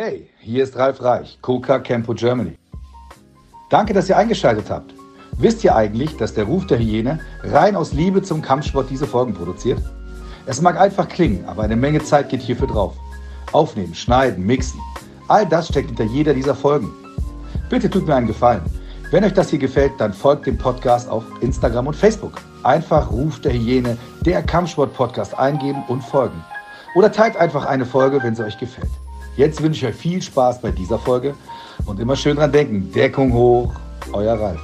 Hey, hier ist Ralf Reich, Coca Campo Germany. Danke, dass ihr eingeschaltet habt. Wisst ihr eigentlich, dass der Ruf der Hyäne rein aus Liebe zum Kampfsport diese Folgen produziert? Es mag einfach klingen, aber eine Menge Zeit geht hierfür drauf. Aufnehmen, schneiden, mixen. All das steckt hinter jeder dieser Folgen. Bitte tut mir einen Gefallen. Wenn euch das hier gefällt, dann folgt dem Podcast auf Instagram und Facebook. Einfach Ruf der Hyäne, der Kampfsport-Podcast eingeben und folgen. Oder teilt einfach eine Folge, wenn sie euch gefällt. Jetzt wünsche ich euch viel Spaß bei dieser Folge und immer schön dran denken. Deckung hoch, euer Ralf.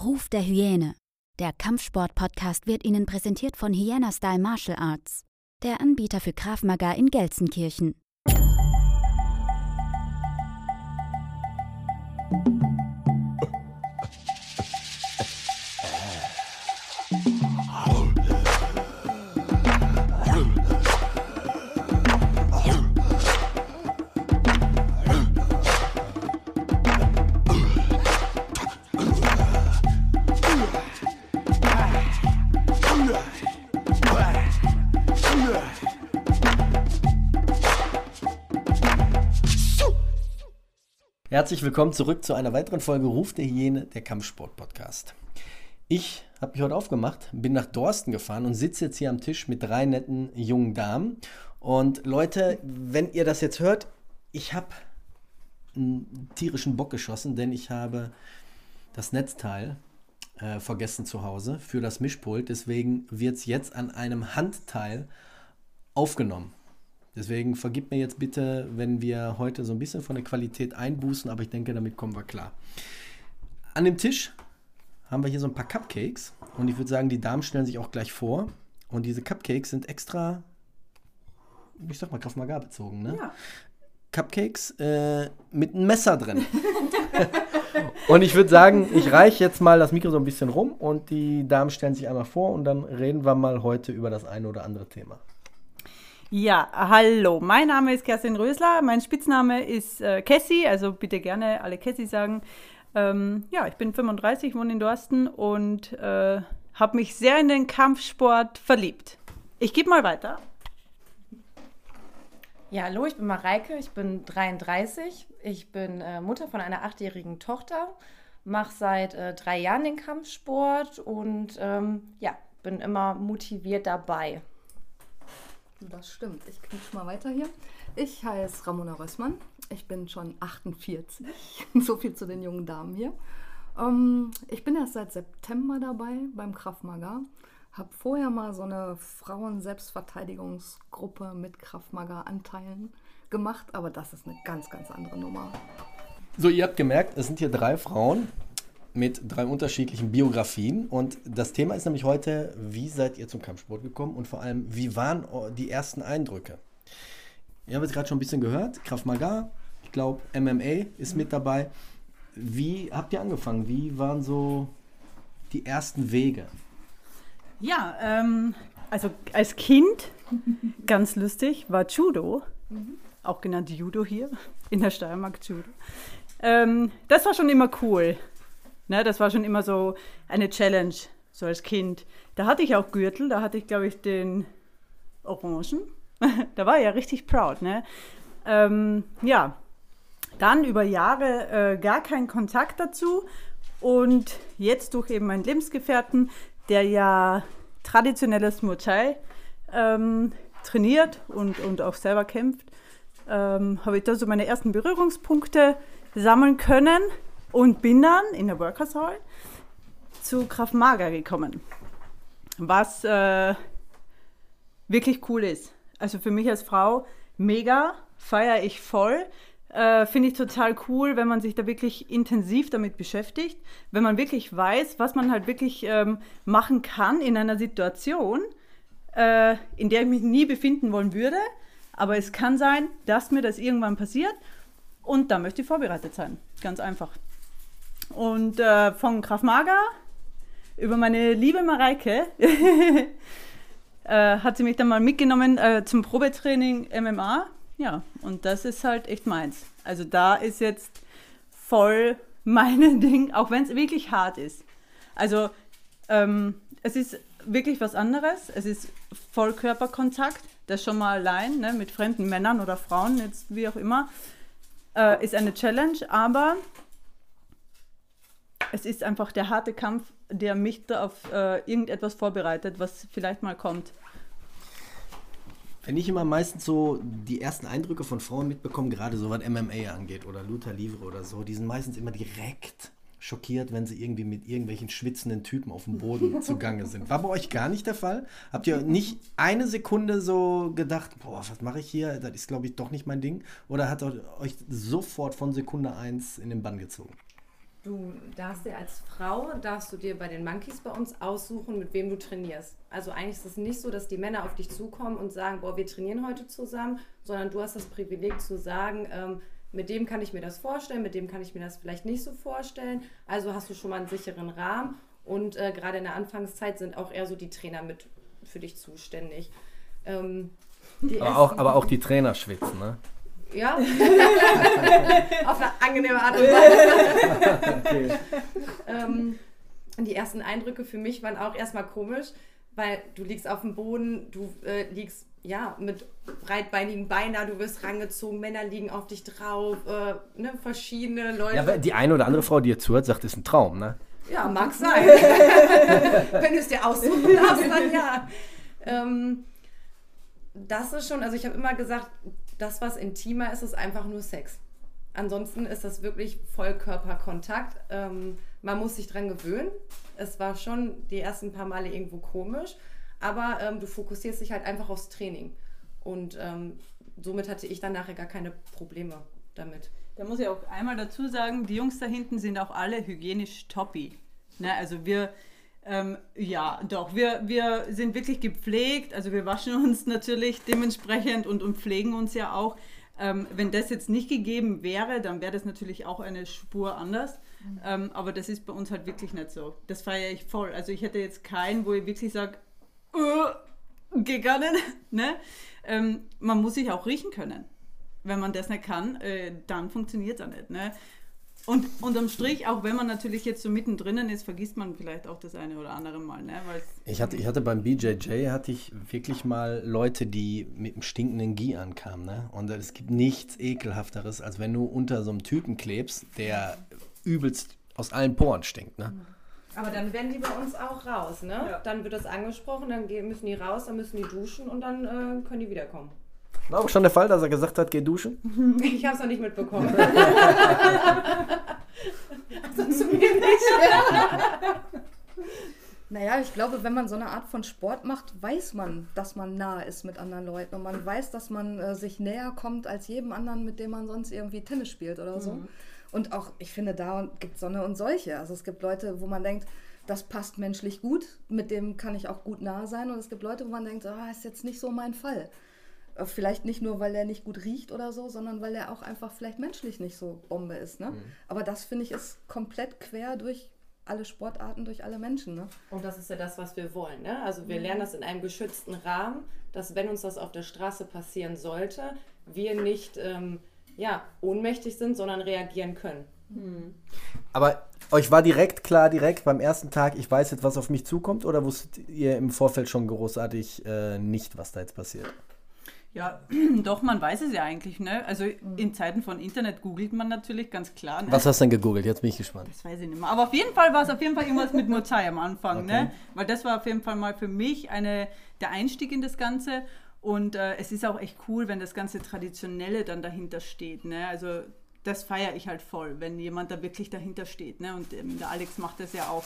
Ruf der Hyäne. Der Kampfsport-Podcast wird Ihnen präsentiert von Hyena Style Martial Arts, der Anbieter für Maga in Gelsenkirchen. Herzlich willkommen zurück zu einer weiteren Folge Ruf der Hyäne, der Kampfsport-Podcast. Ich habe mich heute aufgemacht, bin nach Dorsten gefahren und sitze jetzt hier am Tisch mit drei netten jungen Damen. Und Leute, wenn ihr das jetzt hört, ich habe einen tierischen Bock geschossen, denn ich habe das Netzteil äh, vergessen zu Hause für das Mischpult. Deswegen wird es jetzt an einem Handteil aufgenommen. Deswegen vergib mir jetzt bitte, wenn wir heute so ein bisschen von der Qualität einbußen, aber ich denke, damit kommen wir klar. An dem Tisch haben wir hier so ein paar Cupcakes und ich würde sagen, die Damen stellen sich auch gleich vor. Und diese Cupcakes sind extra, ich sag mal, Krav Maga bezogen, ne? Ja. Cupcakes äh, mit einem Messer drin. und ich würde sagen, ich reiche jetzt mal das Mikro so ein bisschen rum und die Damen stellen sich einmal vor und dann reden wir mal heute über das eine oder andere Thema. Ja, hallo, mein Name ist Kerstin Rösler, mein Spitzname ist äh, Cassie, also bitte gerne alle Cassie sagen. Ähm, ja, ich bin 35, wohne in Dorsten und äh, habe mich sehr in den Kampfsport verliebt. Ich gebe mal weiter. Ja, hallo, ich bin Mareike, ich bin 33, ich bin äh, Mutter von einer achtjährigen Tochter, mache seit äh, drei Jahren den Kampfsport und ähm, ja, bin immer motiviert dabei. Das stimmt. Ich knick mal weiter hier. Ich heiße Ramona Rössmann. Ich bin schon 48. so viel zu den jungen Damen hier. Ähm, ich bin erst seit September dabei beim Krav Maga. Habe vorher mal so eine Frauen-Selbstverteidigungsgruppe mit Krav Maga-Anteilen gemacht, aber das ist eine ganz, ganz andere Nummer. So, ihr habt gemerkt, es sind hier drei Frauen mit drei unterschiedlichen Biografien. Und das Thema ist nämlich heute, wie seid ihr zum Kampfsport gekommen und vor allem, wie waren die ersten Eindrücke? Ihr habt jetzt gerade schon ein bisschen gehört, Krav Maga, ich glaube MMA ist mit dabei. Wie habt ihr angefangen? Wie waren so die ersten Wege? Ja, ähm, also als Kind, ganz lustig, war Judo, auch genannt Judo hier, in der Steiermark Judo. Ähm, das war schon immer cool. Ne, das war schon immer so eine Challenge, so als Kind. Da hatte ich auch Gürtel, da hatte ich, glaube ich, den Orangen. da war ich ja richtig proud. Ne? Ähm, ja, dann über Jahre äh, gar keinen Kontakt dazu. Und jetzt durch eben meinen Lebensgefährten, der ja traditionelles Muay Thai ähm, trainiert und, und auch selber kämpft, ähm, habe ich da so meine ersten Berührungspunkte sammeln können und bin dann in der Workers Hall zu Kraft Mager gekommen, was äh, wirklich cool ist. Also für mich als Frau mega, feiere ich voll. Äh, Finde ich total cool, wenn man sich da wirklich intensiv damit beschäftigt, wenn man wirklich weiß, was man halt wirklich ähm, machen kann in einer Situation, äh, in der ich mich nie befinden wollen würde. Aber es kann sein, dass mir das irgendwann passiert und da möchte ich vorbereitet sein. Ganz einfach. Und äh, von Graf Mager über meine liebe Mareike äh, hat sie mich dann mal mitgenommen äh, zum Probetraining MMA. Ja, und das ist halt echt meins. Also da ist jetzt voll mein Ding, auch wenn es wirklich hart ist. Also ähm, es ist wirklich was anderes. Es ist Vollkörperkontakt, das schon mal allein ne, mit fremden Männern oder Frauen, jetzt wie auch immer, äh, ist eine Challenge, aber es ist einfach der harte Kampf, der mich da auf äh, irgendetwas vorbereitet, was vielleicht mal kommt. Wenn ich immer meistens so die ersten Eindrücke von Frauen mitbekomme, gerade so was MMA angeht oder Luther Livre oder so, die sind meistens immer direkt schockiert, wenn sie irgendwie mit irgendwelchen schwitzenden Typen auf dem Boden zugange sind. War bei euch gar nicht der Fall? Habt ihr nicht eine Sekunde so gedacht, boah, was mache ich hier? Das ist, glaube ich, doch nicht mein Ding? Oder hat euch sofort von Sekunde 1 in den Bann gezogen? Du darfst dir als Frau, darfst du dir bei den Monkeys bei uns aussuchen, mit wem du trainierst. Also eigentlich ist es nicht so, dass die Männer auf dich zukommen und sagen, boah, wir trainieren heute zusammen, sondern du hast das Privileg zu sagen, ähm, mit dem kann ich mir das vorstellen, mit dem kann ich mir das vielleicht nicht so vorstellen. Also hast du schon mal einen sicheren Rahmen und äh, gerade in der Anfangszeit sind auch eher so die Trainer mit für dich zuständig. Ähm, aber, auch, aber auch die Trainer schwitzen, ne? Ja. Auf eine angenehme Art und Weise. okay. ähm, die ersten Eindrücke für mich waren auch erstmal komisch, weil du liegst auf dem Boden, du äh, liegst ja mit breitbeinigen Beinen, du wirst rangezogen, Männer liegen auf dich drauf, äh, ne, verschiedene Leute. Ja, die eine oder andere Frau, die jetzt zuhört, sagt, das ist ein Traum, ne? Ja, mag sein. Wenn du es dir aussuchen darfst, dann ja. Ähm, das ist schon, also ich habe immer gesagt, das, was intimer ist, ist einfach nur Sex. Ansonsten ist das wirklich Vollkörperkontakt. Ähm, man muss sich dran gewöhnen. Es war schon die ersten paar Male irgendwo komisch, aber ähm, du fokussierst dich halt einfach aufs Training. Und ähm, somit hatte ich dann nachher gar keine Probleme damit. Da muss ich auch einmal dazu sagen, die Jungs da hinten sind auch alle hygienisch toppi. Ne, also wir, ähm, ja, doch, wir, wir sind wirklich gepflegt, also wir waschen uns natürlich dementsprechend und, und pflegen uns ja auch. Ähm, wenn das jetzt nicht gegeben wäre, dann wäre das natürlich auch eine Spur anders. Mhm. Ähm, aber das ist bei uns halt wirklich nicht so. Das feiere ich voll. Also ich hätte jetzt keinen, wo ich wirklich sage, uh, gegangen. ne? Ähm, man muss sich auch riechen können. Wenn man das nicht kann, äh, dann funktioniert es auch nicht. Ne? Und unterm Strich, auch wenn man natürlich jetzt so mittendrin ist, vergisst man vielleicht auch das eine oder andere Mal. Ne? ich, hatte, ich hatte beim BJJ hatte ich wirklich mal Leute, die mit einem stinkenden Gie ankamen. Ne? Und es gibt nichts ekelhafteres, als wenn du unter so einem Typen klebst, der übelst aus allen Poren stinkt. Ne? Aber dann werden die bei uns auch raus. Ne? Ja. Dann wird das angesprochen, dann müssen die raus, dann müssen die duschen und dann äh, können die wiederkommen. War auch schon der Fall, dass er gesagt hat, geh duschen? Ich habe es noch nicht mitbekommen. also zu mir nicht. Naja, ich glaube, wenn man so eine Art von Sport macht, weiß man, dass man nah ist mit anderen Leuten und man weiß, dass man äh, sich näher kommt als jedem anderen, mit dem man sonst irgendwie Tennis spielt oder so. Mhm. Und auch, ich finde, da gibt es Sonne und solche. Also es gibt Leute, wo man denkt, das passt menschlich gut, mit dem kann ich auch gut nah sein. Und es gibt Leute, wo man denkt, ah, ist jetzt nicht so mein Fall. Äh, vielleicht nicht nur, weil er nicht gut riecht oder so, sondern weil er auch einfach vielleicht menschlich nicht so Bombe ist. Ne? Mhm. Aber das finde ich ist komplett quer durch alle Sportarten, durch alle Menschen. Ne? Und das ist ja das, was wir wollen. Ne? Also wir mhm. lernen das in einem geschützten Rahmen, dass wenn uns das auf der Straße passieren sollte, wir nicht ähm, ja, ohnmächtig sind, sondern reagieren können. Mhm. Aber euch war direkt klar, direkt beim ersten Tag, ich weiß jetzt, was auf mich zukommt, oder wusstet ihr im Vorfeld schon großartig äh, nicht, was da jetzt passiert? Ja, doch, man weiß es ja eigentlich. Ne? Also in Zeiten von Internet googelt man natürlich ganz klar. Ne? Was hast du denn gegoogelt? Jetzt bin ich gespannt. Das weiß ich nicht mehr. Aber auf jeden Fall war es auf jeden Fall irgendwas mit Thai am Anfang. Ne? Okay. Ne? Weil das war auf jeden Fall mal für mich eine, der Einstieg in das Ganze. Und äh, es ist auch echt cool, wenn das ganze Traditionelle dann dahinter steht. Ne? Also das feiere ich halt voll, wenn jemand da wirklich dahinter steht. Ne? Und ähm, der Alex macht das ja auch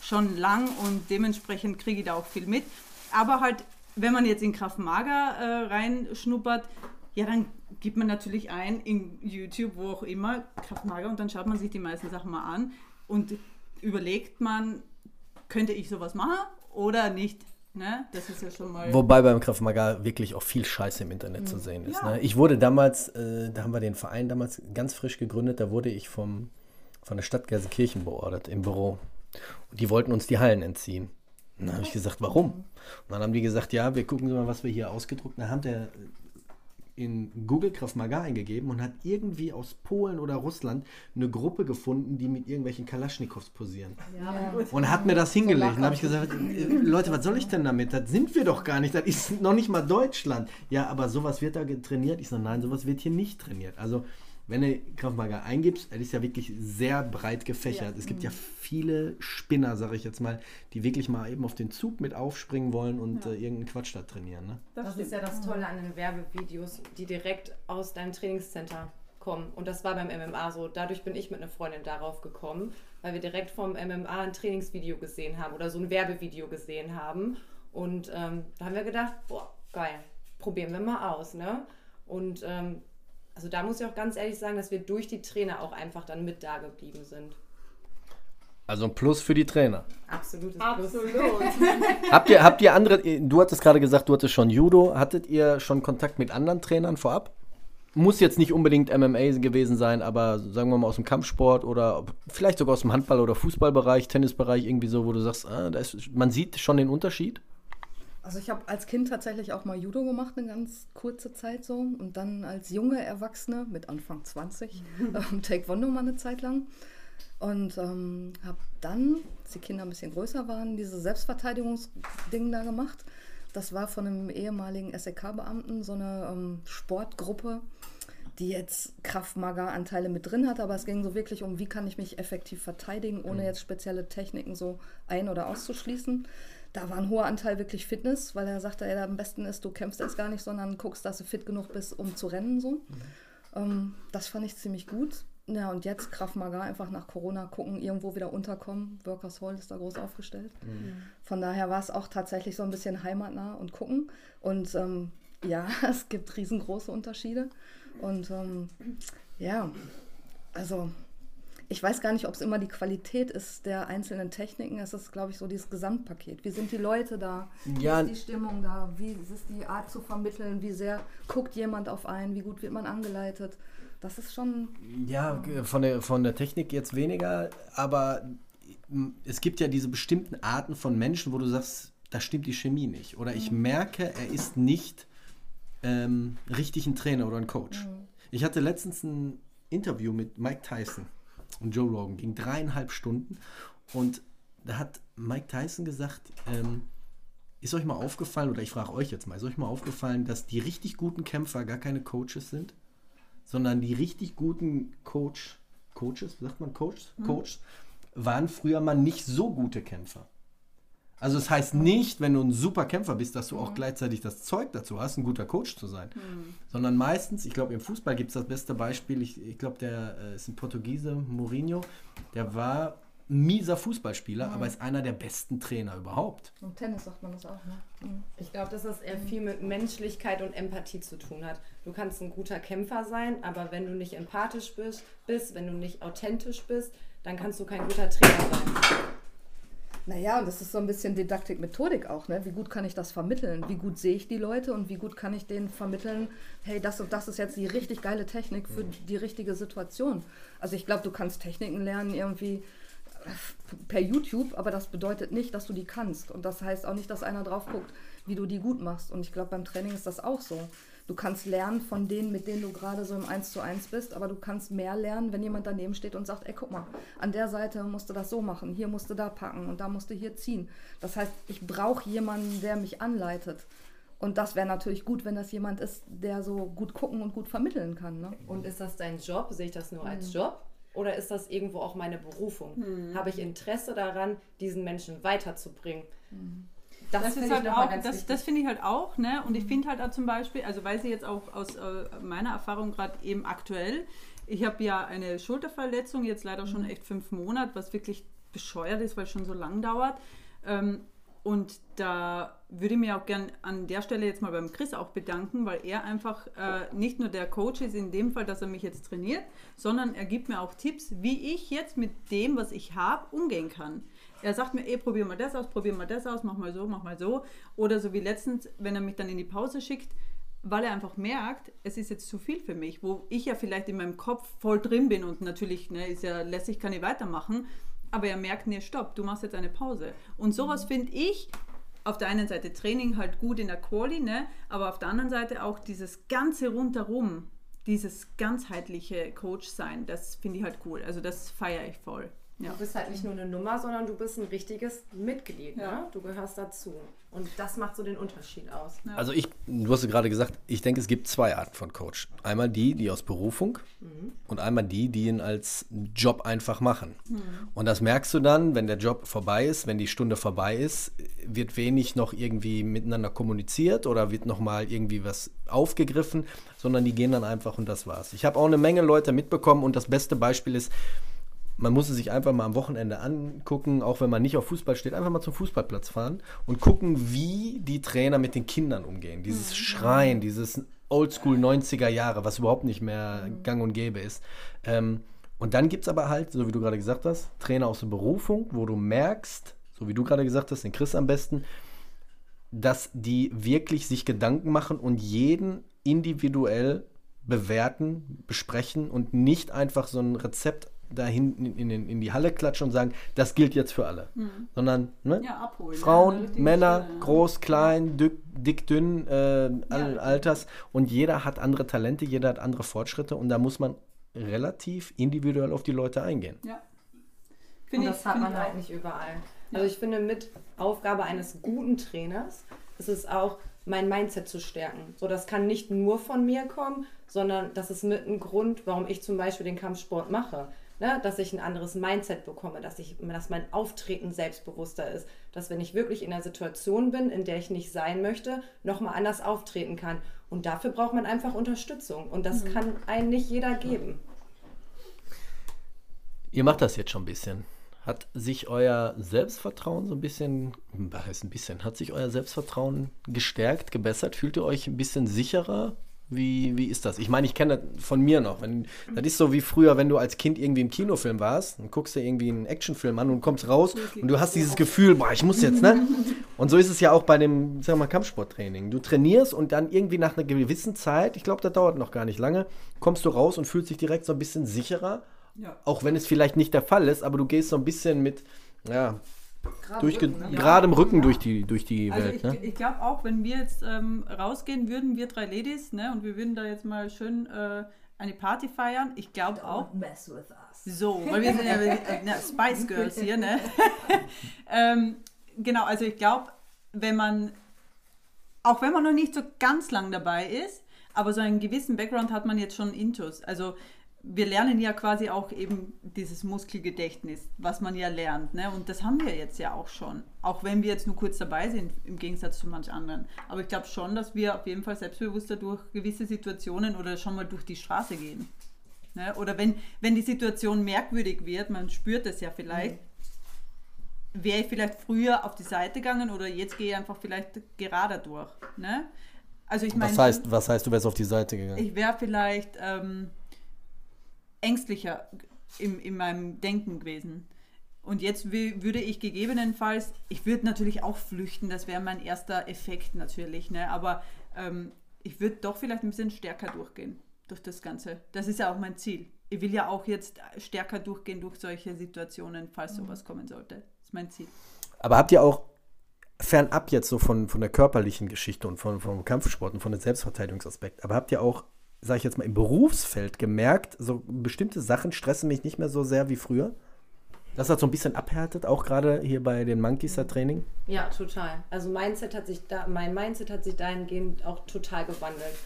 schon lang und dementsprechend kriege ich da auch viel mit. Aber halt wenn man jetzt in Kraft Mager äh, reinschnuppert, ja, dann gibt man natürlich ein in YouTube, wo auch immer, Kraft Mager und dann schaut man sich die meisten Sachen mal an und überlegt man, könnte ich sowas machen oder nicht? Ne? Das ist ja schon mal. Wobei beim Kraft Maga wirklich auch viel Scheiße im Internet mhm. zu sehen ist. Ja. Ne? Ich wurde damals, äh, da haben wir den Verein damals ganz frisch gegründet, da wurde ich vom, von der Stadt Gelsenkirchen beordert im Büro. Und die wollten uns die Hallen entziehen. Und dann habe ich gesagt, warum? Und dann haben die gesagt, ja, wir gucken mal, was wir hier ausgedruckt haben. Der in Google Krav Maga eingegeben und hat irgendwie aus Polen oder Russland eine Gruppe gefunden, die mit irgendwelchen Kalaschnikows posieren. Ja. Und hat mir das hingelegt. Und habe ich gesagt, äh, Leute, was soll ich denn damit? Das sind wir doch gar nicht. Das ist noch nicht mal Deutschland. Ja, aber sowas wird da trainiert. Ich sage, nein, sowas wird hier nicht trainiert. Also wenn du Krav Maga eingibst, das ist ja wirklich sehr breit gefächert. Ja. Es gibt ja viele Spinner, sage ich jetzt mal, die wirklich mal eben auf den Zug mit aufspringen wollen und ja. äh, irgendeinen Quatsch da trainieren. Ne? Das, das ist ja das Tolle an den Werbevideos, die direkt aus deinem Trainingscenter kommen. Und das war beim MMA so. Dadurch bin ich mit einer Freundin darauf gekommen, weil wir direkt vom MMA ein Trainingsvideo gesehen haben oder so ein Werbevideo gesehen haben. Und ähm, da haben wir gedacht, boah, geil, probieren wir mal aus. Ne? Und ähm, also da muss ich auch ganz ehrlich sagen, dass wir durch die Trainer auch einfach dann mit da geblieben sind. Also ein Plus für die Trainer. Absolutes Absolut. habt, ihr, habt ihr andere, du hattest gerade gesagt, du hattest schon Judo. Hattet ihr schon Kontakt mit anderen Trainern vorab? Muss jetzt nicht unbedingt MMA gewesen sein, aber sagen wir mal aus dem Kampfsport oder vielleicht sogar aus dem Handball- oder Fußballbereich, Tennisbereich, irgendwie so, wo du sagst, ah, ist, man sieht schon den Unterschied? Also ich habe als Kind tatsächlich auch mal Judo gemacht, eine ganz kurze Zeit so. Und dann als junge Erwachsene mit Anfang 20 ähm, Taekwondo mal eine Zeit lang. Und ähm, habe dann, als die Kinder ein bisschen größer waren, diese Selbstverteidigungsding da gemacht. Das war von einem ehemaligen SEK-Beamten so eine ähm, Sportgruppe, die jetzt Kraftmager-Anteile mit drin hatte, aber es ging so wirklich um, wie kann ich mich effektiv verteidigen, ohne mhm. jetzt spezielle Techniken so ein- oder auszuschließen da war ein hoher Anteil wirklich Fitness, weil er sagte, ja, am besten ist, du kämpfst erst gar nicht, sondern guckst, dass du fit genug bist, um zu rennen. So. Mhm. Ähm, das fand ich ziemlich gut. Ja, und jetzt Kraft Maga einfach nach Corona gucken, irgendwo wieder unterkommen. Workers Hall ist da groß aufgestellt. Mhm. Von daher war es auch tatsächlich so ein bisschen heimatnah und gucken. Und ähm, ja, es gibt riesengroße Unterschiede. Und ähm, ja, also ich weiß gar nicht, ob es immer die Qualität ist der einzelnen Techniken. Es ist, glaube ich, so dieses Gesamtpaket. Wie sind die Leute da? Wie ja. ist die Stimmung da? Wie ist die Art zu vermitteln? Wie sehr guckt jemand auf einen? Wie gut wird man angeleitet? Das ist schon. Ja, von der, von der Technik jetzt weniger, aber es gibt ja diese bestimmten Arten von Menschen, wo du sagst, da stimmt die Chemie nicht. Oder ich mhm. merke, er ist nicht ähm, richtig ein Trainer oder ein Coach. Mhm. Ich hatte letztens ein Interview mit Mike Tyson und Joe Rogan. Ging dreieinhalb Stunden. Und da hat Mike Tyson gesagt, ähm, ist euch mal aufgefallen, oder ich frage euch jetzt mal, ist euch mal aufgefallen, dass die richtig guten Kämpfer gar keine Coaches sind, sondern die richtig guten Coach, Coaches, sagt man Coach, mhm. Coaches, waren früher mal nicht so gute Kämpfer. Also es das heißt nicht, wenn du ein super Kämpfer bist, dass du auch mhm. gleichzeitig das Zeug dazu hast, ein guter Coach zu sein. Mhm. Sondern meistens, ich glaube im Fußball gibt es das beste Beispiel, ich, ich glaube der äh, ist ein Portugiese, Mourinho, der war mieser Fußballspieler, mhm. aber ist einer der besten Trainer überhaupt. Und Tennis sagt man das auch, ne? Mhm. Ich glaube, dass das eher viel mit Menschlichkeit und Empathie zu tun hat. Du kannst ein guter Kämpfer sein, aber wenn du nicht empathisch bist, bist wenn du nicht authentisch bist, dann kannst du kein guter Trainer sein. Naja, und das ist so ein bisschen Didaktik, Methodik auch. Ne? Wie gut kann ich das vermitteln? Wie gut sehe ich die Leute und wie gut kann ich denen vermitteln, hey, das und das ist jetzt die richtig geile Technik für die richtige Situation. Also ich glaube, du kannst Techniken lernen irgendwie äh, per YouTube, aber das bedeutet nicht, dass du die kannst. Und das heißt auch nicht, dass einer drauf guckt, wie du die gut machst. Und ich glaube, beim Training ist das auch so. Du kannst lernen von denen, mit denen du gerade so im 1 zu 1 bist, aber du kannst mehr lernen, wenn jemand daneben steht und sagt, ey, guck mal, an der Seite musst du das so machen, hier musst du da packen und da musst du hier ziehen. Das heißt, ich brauche jemanden, der mich anleitet. Und das wäre natürlich gut, wenn das jemand ist, der so gut gucken und gut vermitteln kann. Ne? Und ist das dein Job? Sehe ich das nur als mhm. Job? Oder ist das irgendwo auch meine Berufung? Mhm. Habe ich Interesse daran, diesen Menschen weiterzubringen? Mhm. Das, das ist halt auch, das, das finde ich halt auch, ne? Und mhm. ich finde halt auch zum Beispiel, also weiß ich jetzt auch aus äh, meiner Erfahrung gerade eben aktuell, ich habe ja eine Schulterverletzung, jetzt leider mhm. schon echt fünf Monate, was wirklich bescheuert ist, weil es schon so lang dauert. Ähm, und da würde ich mir auch gern an der Stelle jetzt mal beim Chris auch bedanken, weil er einfach äh, nicht nur der Coach ist in dem Fall, dass er mich jetzt trainiert, sondern er gibt mir auch Tipps, wie ich jetzt mit dem, was ich habe, umgehen kann. Er sagt mir, ey, probier mal das aus, probier mal das aus, mach mal so, mach mal so. Oder so wie letztens, wenn er mich dann in die Pause schickt, weil er einfach merkt, es ist jetzt zu viel für mich, wo ich ja vielleicht in meinem Kopf voll drin bin und natürlich ne, ist ja lässig, kann ich weitermachen, aber er merkt, nee, stopp, du machst jetzt eine Pause. Und sowas mhm. finde ich, auf der einen Seite Training halt gut in der Quali, ne? aber auf der anderen Seite auch dieses ganze rundherum, dieses ganzheitliche Coach sein, das finde ich halt cool. Also das feiere ich voll. Ja. Du bist halt nicht nur eine Nummer, sondern du bist ein richtiges Mitglied. Ja. Ne? Du gehörst dazu. Und das macht so den Unterschied aus. Ja. Also ich, du hast ja gerade gesagt, ich denke, es gibt zwei Arten von Coach. Einmal die, die aus Berufung und einmal die, die ihn als Job einfach machen. Und das merkst du dann, wenn der Job vorbei ist, wenn die Stunde vorbei ist, wird wenig noch irgendwie miteinander kommuniziert oder wird noch mal irgendwie was aufgegriffen, sondern die gehen dann einfach und das war's. Ich habe auch eine Menge Leute mitbekommen und das beste Beispiel ist, man muss es sich einfach mal am Wochenende angucken, auch wenn man nicht auf Fußball steht, einfach mal zum Fußballplatz fahren und gucken, wie die Trainer mit den Kindern umgehen. Dieses Schreien, dieses Oldschool 90er Jahre, was überhaupt nicht mehr gang und gäbe ist. Ähm, und dann gibt es aber halt, so wie du gerade gesagt hast, Trainer aus der Berufung, wo du merkst, so wie du gerade gesagt hast, den Chris am besten, dass die wirklich sich Gedanken machen und jeden individuell bewerten, besprechen und nicht einfach so ein Rezept da hinten in, in, in die Halle klatschen und sagen, das gilt jetzt für alle. Sondern ne? Ja, abholen. Frauen, Ja, Männer, schön, ja. groß, klein, dick, dick dünn, äh, allen Alters. Und jeder hat andere Talente, jeder hat andere Fortschritte und da muss man relativ individuell auf die Leute eingehen. Ja. Und Finde das ich, hat finde man halt nicht überall. Also ich finde, mit Aufgabe eines guten Trainers ist es auch, mein Mindset zu stärken. So, das kann nicht nur von mir kommen, sondern das ist mit ein Grund, warum ich zum Beispiel den Kampfsport mache. Ne? Dass ich ein anderes Mindset bekomme, dass, ich, dass mein Auftreten selbstbewusster ist. Dass wenn ich wirklich in einer Situation bin, in der ich nicht sein möchte, nochmal anders auftreten kann. Und dafür braucht man einfach Unterstützung. Und das kann einem nicht jeder geben. Ihr macht das jetzt schon ein bisschen. Hat sich euer Selbstvertrauen so ein bisschen, was heißt ein bisschen, hat sich euer Selbstvertrauen gestärkt, gebessert? Fühlt ihr euch ein bisschen sicherer? Wie, wie ist das? Ich meine, ich kenne das von mir noch. Wenn, das ist so wie früher, wenn du als Kind irgendwie im Kinofilm warst, dann guckst du irgendwie einen Actionfilm an und kommst raus und du hast dieses Gefühl, boah, ich muss jetzt, ne? Und so ist es ja auch bei dem, sag mal, Kampfsporttraining. Du trainierst und dann irgendwie nach einer gewissen Zeit, ich glaube, das dauert noch gar nicht lange, kommst du raus und fühlst dich direkt so ein bisschen sicherer. Ja. Auch wenn es vielleicht nicht der Fall ist, aber du gehst so ein bisschen mit, ja, durch Rücken, ne? gerade im Rücken durch die, durch die Also Welt. ich, Ne? ich glaube auch, wenn wir jetzt ähm, rausgehen würden, wir drei Ladies, ne, und wir würden da jetzt mal schön äh, eine Party feiern, ich glaube auch, Mess with us. so, weil wir sind ja äh, na, Spice Girls hier, ne? ähm, genau, also ich glaube, wenn man, auch wenn man noch nicht so ganz lang dabei ist, aber so einen gewissen Background hat man jetzt schon intus. Also wir lernen ja quasi auch eben dieses Muskelgedächtnis, was man ja lernt. Ne? Und das haben wir jetzt ja auch schon. Auch wenn wir jetzt nur kurz dabei sind, im Gegensatz zu manch anderen. Aber ich glaube schon, dass wir auf jeden Fall selbstbewusster durch gewisse Situationen oder schon mal durch die Straße gehen. Ne? Oder wenn, wenn die Situation merkwürdig wird, man spürt es ja vielleicht, wäre ich vielleicht früher auf die Seite gegangen oder jetzt gehe ich einfach vielleicht gerade durch. Ne? Also ich meine, Was heißt, was heißt, du wärst auf die Seite gegangen? ich wäre vielleicht ähm, ängstlicher im, in meinem Denken gewesen. Und jetzt wü- würde ich gegebenenfalls, ich würde natürlich auch flüchten, das wäre mein erster Effekt natürlich, ne? aber ähm, ich würde doch vielleicht ein bisschen stärker durchgehen durch das Ganze. Das ist ja auch mein Ziel. Ich will ja auch jetzt stärker durchgehen durch solche Situationen, falls sowas kommen sollte. Das ist mein Ziel. Aber habt ihr auch fernab jetzt so von, von der körperlichen Geschichte und von, vom Kampfsport und von dem Selbstverteidigungsaspekt, aber habt ihr auch, sag ich jetzt mal, im Berufsfeld gemerkt, so bestimmte Sachen stressen mich nicht mehr so sehr wie früher? Das hat so ein bisschen abhärtet, auch gerade hier bei den Monkeys da Training. Ja, total. Also Mindset hat sich da, mein Mindset hat sich dahingehend auch total gewandelt.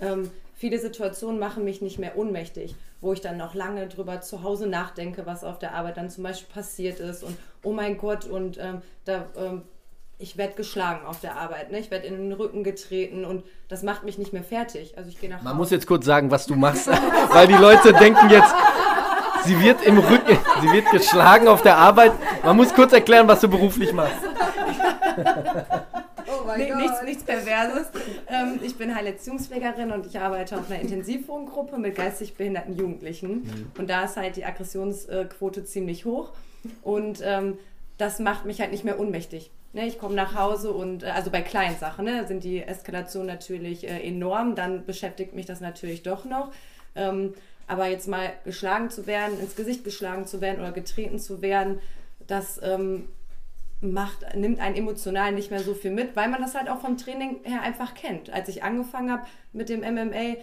Ähm, viele Situationen machen mich nicht mehr ohnmächtig, wo ich dann noch lange drüber zu Hause nachdenke, was auf der Arbeit dann zum Beispiel passiert ist und oh mein Gott und ähm, da ähm, ich werde geschlagen auf der Arbeit, ne? ich werde in den Rücken getreten und das macht mich nicht mehr fertig. Also ich gehe nach Man Hause. muss jetzt kurz sagen, was du machst, weil die Leute denken jetzt, sie wird im Rücken, sie wird geschlagen auf der Arbeit. Man muss kurz erklären, was du beruflich machst. Oh mein Nee, Gott. nichts, nichts Perverses. Ähm, ich bin Heilerziehungspflegerin und ich arbeite auf einer Intensivwohngruppe mit geistig behinderten Jugendlichen. Und da ist halt die Aggressionsquote ziemlich hoch. Und ähm, das macht mich halt nicht mehr ohnmächtig. Ne, ich komme nach Hause und, äh, also bei kleinen Sachen, ne, sind die Eskalationen natürlich äh, enorm. Dann beschäftigt mich das natürlich doch noch. Ähm, aber jetzt mal geschlagen zu werden, ins Gesicht geschlagen zu werden oder getreten zu werden, das ähm, macht, nimmt einen emotional nicht mehr so viel mit, weil man das halt auch vom Training her einfach kennt. Als ich angefangen habe mit dem MMA,